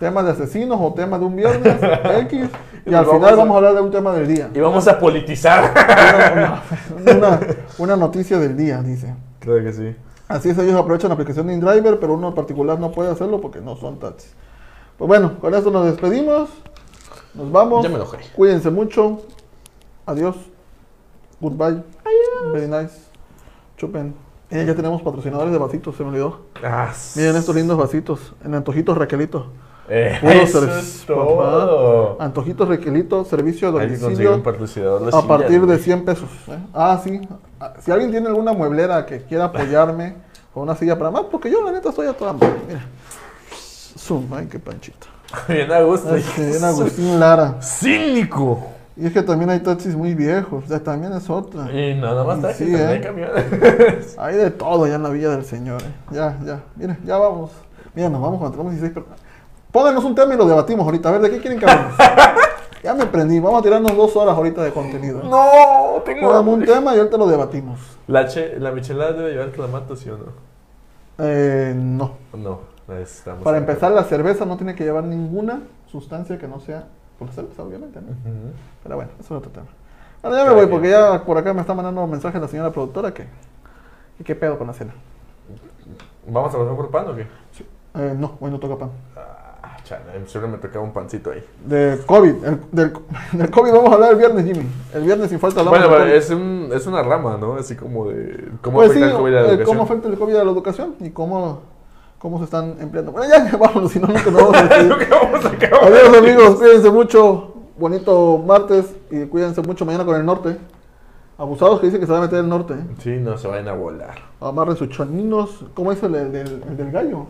tema de asesinos o tema de un viernes X y Y al vamos final a- vamos a hablar de un tema del día. Y vamos a politizar. Una, una- una noticia del día, dice. claro que sí. Así es, ellos aprovechan la aplicación de InDriver, pero uno en particular no puede hacerlo porque no son taxis. Pues bueno, con esto nos despedimos. Nos vamos. Ya me enojé. Cuídense mucho. Adiós. Goodbye. Very nice. Chupen. Eh, ya tenemos patrocinadores de vasitos, se me olvidó. Ah, Miren estos lindos vasitos. En Antojitos Raquelito. Eh, eso ser- es todo. Antojitos Raquelito, servicio conseguir domicilio de a partir de güey. 100 pesos. ¿eh? Ah, sí. Ah, Si alguien tiene alguna mueblera que quiera apoyarme con una silla para más, porque yo la neta estoy a toda madre. Mira. Zoom, ay, qué panchito. Bien a gusto. Que bien Agustín Lara. Cínico. Y es que también hay taxis muy viejos, o sea, también es otra. Y nada más traje, sí, también ¿eh? hay camiones. Hay de todo ya en la Villa del Señor. ¿eh? Ya, ya, miren, ya vamos. Mira, nos vamos cuando tenemos 16 personas. Pónganos un tema y lo debatimos ahorita. A ver, ¿de qué quieren que hablemos? ya me prendí. Vamos a tirarnos dos horas ahorita de contenido. No, tengo. Póngame un tema y ahorita lo debatimos. La, che, la michelada debe llevar clamato, ¿sí o no? Eh, no. No, estamos. Para empezar, la cerveza no tiene que llevar ninguna sustancia que no sea por cerveza, obviamente, ¿no? Ujú. Pero bueno, eso es otro tema. Ahora ya me voy porque ya por acá me está mandando mensaje la señora productora que... que ¿Qué pedo con la cena? ¿Vamos a pasar por pan o qué? Eh, no, hoy no toca pan. Ah, chale, siempre me tocaba un pancito ahí. De COVID. el- del, del COVID vamos a hablar el viernes, Jimmy. El viernes sin falta hablamos Bueno, pero es, un, es una rama, ¿no? Así como de. ¿Cómo Pues sí, afecta el COVID a la eh, educación? cómo afecta el COVID a la educación y cómo, cómo se están empleando. Bueno, ya, vámonos, si no, nunca nos vamos a acabar. Adiós amigos, cuídense mucho. Bonito martes y cuídense mucho mañana con el norte. Abusados que dicen que se va a meter el norte. ¿eh? Sí, no se vayan a volar. Amarren sus choninos. ¿Cómo es el, el del, el del gallo?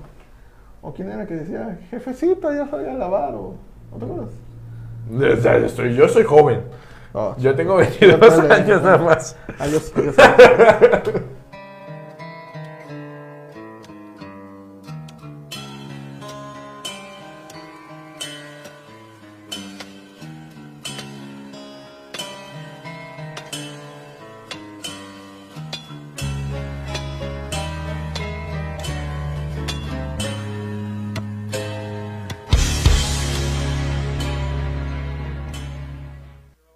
¿O quién era que decía, jefecita, ya sabía lavar? ¿O, ¿No te acuerdas? Sea, yo soy, joven. No, Yo tengo 22 Dale. años nada más. Adiós, adiós.